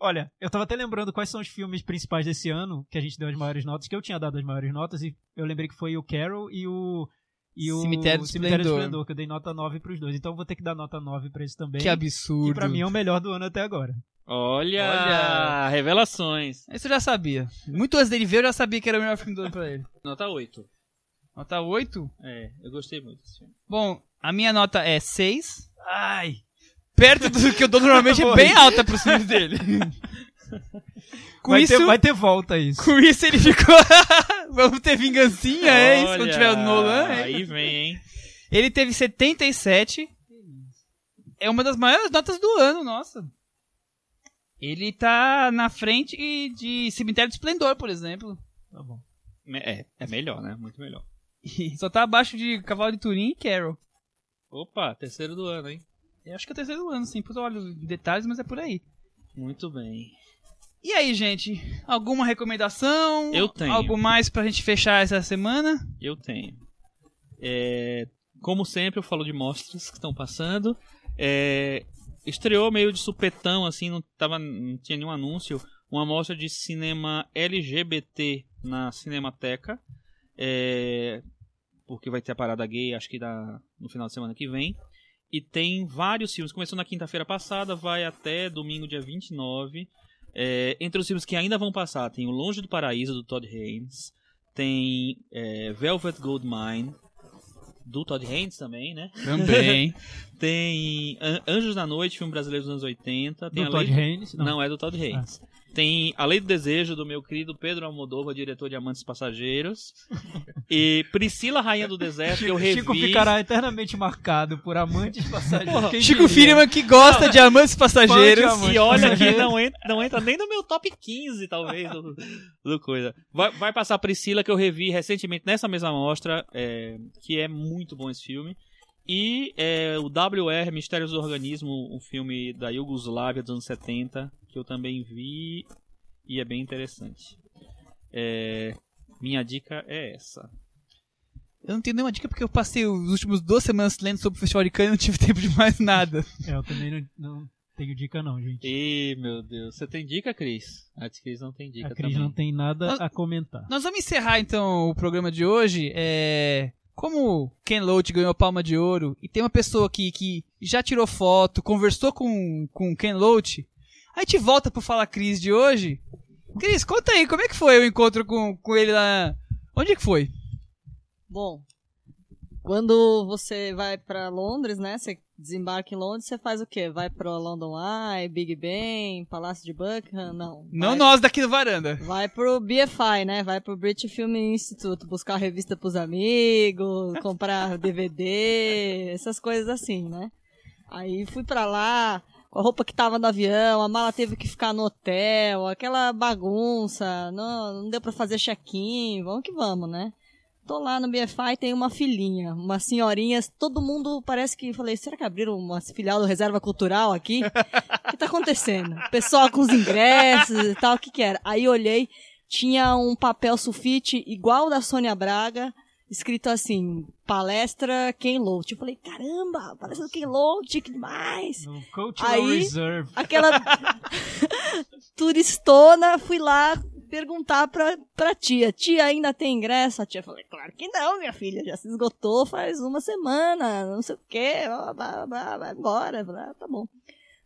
Olha, eu tava até lembrando quais são os filmes principais desse ano que a gente deu as maiores notas, que eu tinha dado as maiores notas, e eu lembrei que foi o Carol e o. E o Cemitério do Esplendor. que eu dei nota 9 pros dois. Então eu vou ter que dar nota 9 pra esse também. que absurdo. Que pra mim é o melhor do ano até agora. Olha, Olha. revelações. Esse eu já sabia. Muito antes dele ver, eu já sabia que era o melhor filme do ano pra ele. Nota 8. Nota 8? É, eu gostei muito desse filme. Bom, a minha nota é 6. Ai! Perto do que eu dou normalmente, é bem alta pros filmes dele. Com vai, isso, ter, vai ter volta isso. com isso ele ficou... Vamos ter vingancinha, é isso? Quando Olha, tiver o Nolan, é. Aí vem, hein? Ele teve 77. É uma das maiores notas do ano, nossa. Ele tá na frente de Cemitério do Esplendor, por exemplo. Tá bom. É, é melhor, né? Muito melhor. Só tá abaixo de Cavalo de Turim e Carol. Opa, terceiro do ano, hein? Eu acho que é o terceiro ano, sim. Por olho detalhes, mas é por aí. Muito bem. E aí, gente? Alguma recomendação? Eu tenho. Algo mais pra gente fechar essa semana? Eu tenho. É, como sempre, eu falo de mostras que estão passando. É, estreou meio de supetão, assim, não, tava, não tinha nenhum anúncio. Uma mostra de cinema LGBT na Cinemateca. É, porque vai ter a parada gay, acho que da, no final de semana que vem. E tem vários filmes. Começou na quinta-feira passada, vai até domingo, dia 29. É, entre os filmes que ainda vão passar, tem O Longe do Paraíso, do Todd Haynes. Tem é, Velvet Goldmine, do Todd Haynes também, né? Também. Tem An- Anjos da Noite, filme brasileiro dos anos 80. Tem Do Todd Lei- Haynes? Não. é do Todd Haynes. Tem A Lei do Desejo, do meu querido Pedro Almodóvar, diretor de Amantes Passageiros. E Priscila, Rainha do Deserto, que eu revi. Chico ficará eternamente marcado por amantes passageiros. Porra, Chico diria? Firman que gosta de amantes passageiros. De amantes. E olha que não entra, não entra nem no meu top 15, talvez, do, do coisa. Vai, vai passar Priscila, que eu revi recentemente nessa mesma mostra, é, que é muito bom esse filme. E é, o WR, Mistérios do Organismo, um filme da Iugoslávia dos anos 70, que eu também vi e é bem interessante. É, minha dica é essa. Eu não tenho nenhuma dica porque eu passei os últimos duas semanas lendo sobre o Festival de Cannes e não tive tempo de mais nada. É, eu também não, não tenho dica não, gente. Ih, meu Deus. Você tem dica, Cris? A Cris não tem dica A Cris também. não tem nada Nós- a comentar. Nós vamos encerrar então o programa de hoje. É... Como Ken Loach ganhou palma de ouro e tem uma pessoa aqui que já tirou foto, conversou com, com Ken Loach, a gente volta pro Fala Cris de hoje. Cris, conta aí, como é que foi o encontro com, com ele lá? Onde é que foi? Bom, quando você vai pra Londres, né? Você desembarca em Londres, você faz o quê? Vai pro London Eye, Big Ben, Palácio de Buckingham? Não. Não vai, nós daqui do varanda. Vai pro BFI, né? Vai pro British Film Institute, buscar revista pros amigos, comprar DVD, essas coisas assim, né? Aí fui pra lá, com a roupa que tava no avião, a mala teve que ficar no hotel, aquela bagunça, não, não deu pra fazer check-in, vamos que vamos, né? Tô lá no BFI tem uma filhinha, umas senhorinhas, todo mundo parece que falei, será que abriram uma filial do Reserva Cultural aqui? O que tá acontecendo? Pessoal com os ingressos e tal, o que que era? Aí olhei, tinha um papel sulfite igual da Sônia Braga, escrito assim, palestra Ken Loach. Eu falei, caramba, palestra do Ken Loach, que demais! No Cultural Aí- Reserve. Aquela turistona, fui lá perguntar pra, pra tia, tia, ainda tem ingresso? A tia falou, claro que não, minha filha, já se esgotou faz uma semana, não sei o quê, blá, blá, blá, vai embora. Eu falei, ah, tá bom.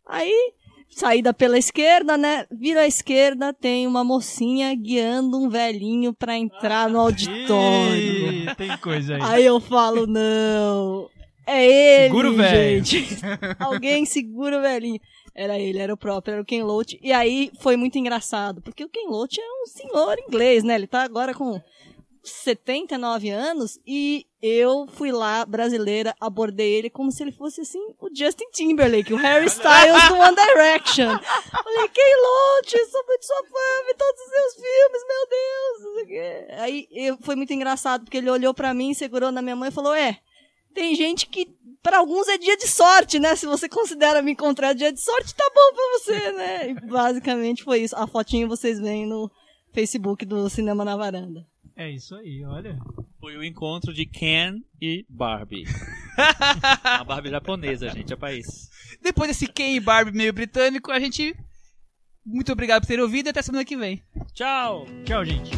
Aí, saída pela esquerda, né, vira à esquerda, tem uma mocinha guiando um velhinho pra entrar no auditório. Ih, tem coisa aí. Aí eu falo, não. É ele, Segura o velho. gente. Alguém segura o velhinho. Era ele, era o próprio, era o Ken Loach. E aí foi muito engraçado, porque o Ken Loach é um senhor inglês, né? Ele tá agora com 79 anos e eu fui lá, brasileira, abordei ele como se ele fosse, assim, o Justin Timberlake, o Harry Styles do One Direction. Falei, Ken Loach, sou muito sua fã, vi todos os seus filmes, meu Deus. Aí eu, foi muito engraçado, porque ele olhou pra mim, segurou na minha mão e falou, é, tem gente que, pra alguns é dia de sorte, né? Se você considera me encontrar dia de sorte, tá bom pra você, né? E basicamente foi isso. A fotinho vocês veem no Facebook do Cinema na Varanda. É isso aí, olha. Foi o encontro de Ken e Barbie. a Barbie japonesa, gente, é país. Depois desse Ken e Barbie meio britânico, a gente. Muito obrigado por ter ouvido e até semana que vem. Tchau! Tchau, gente.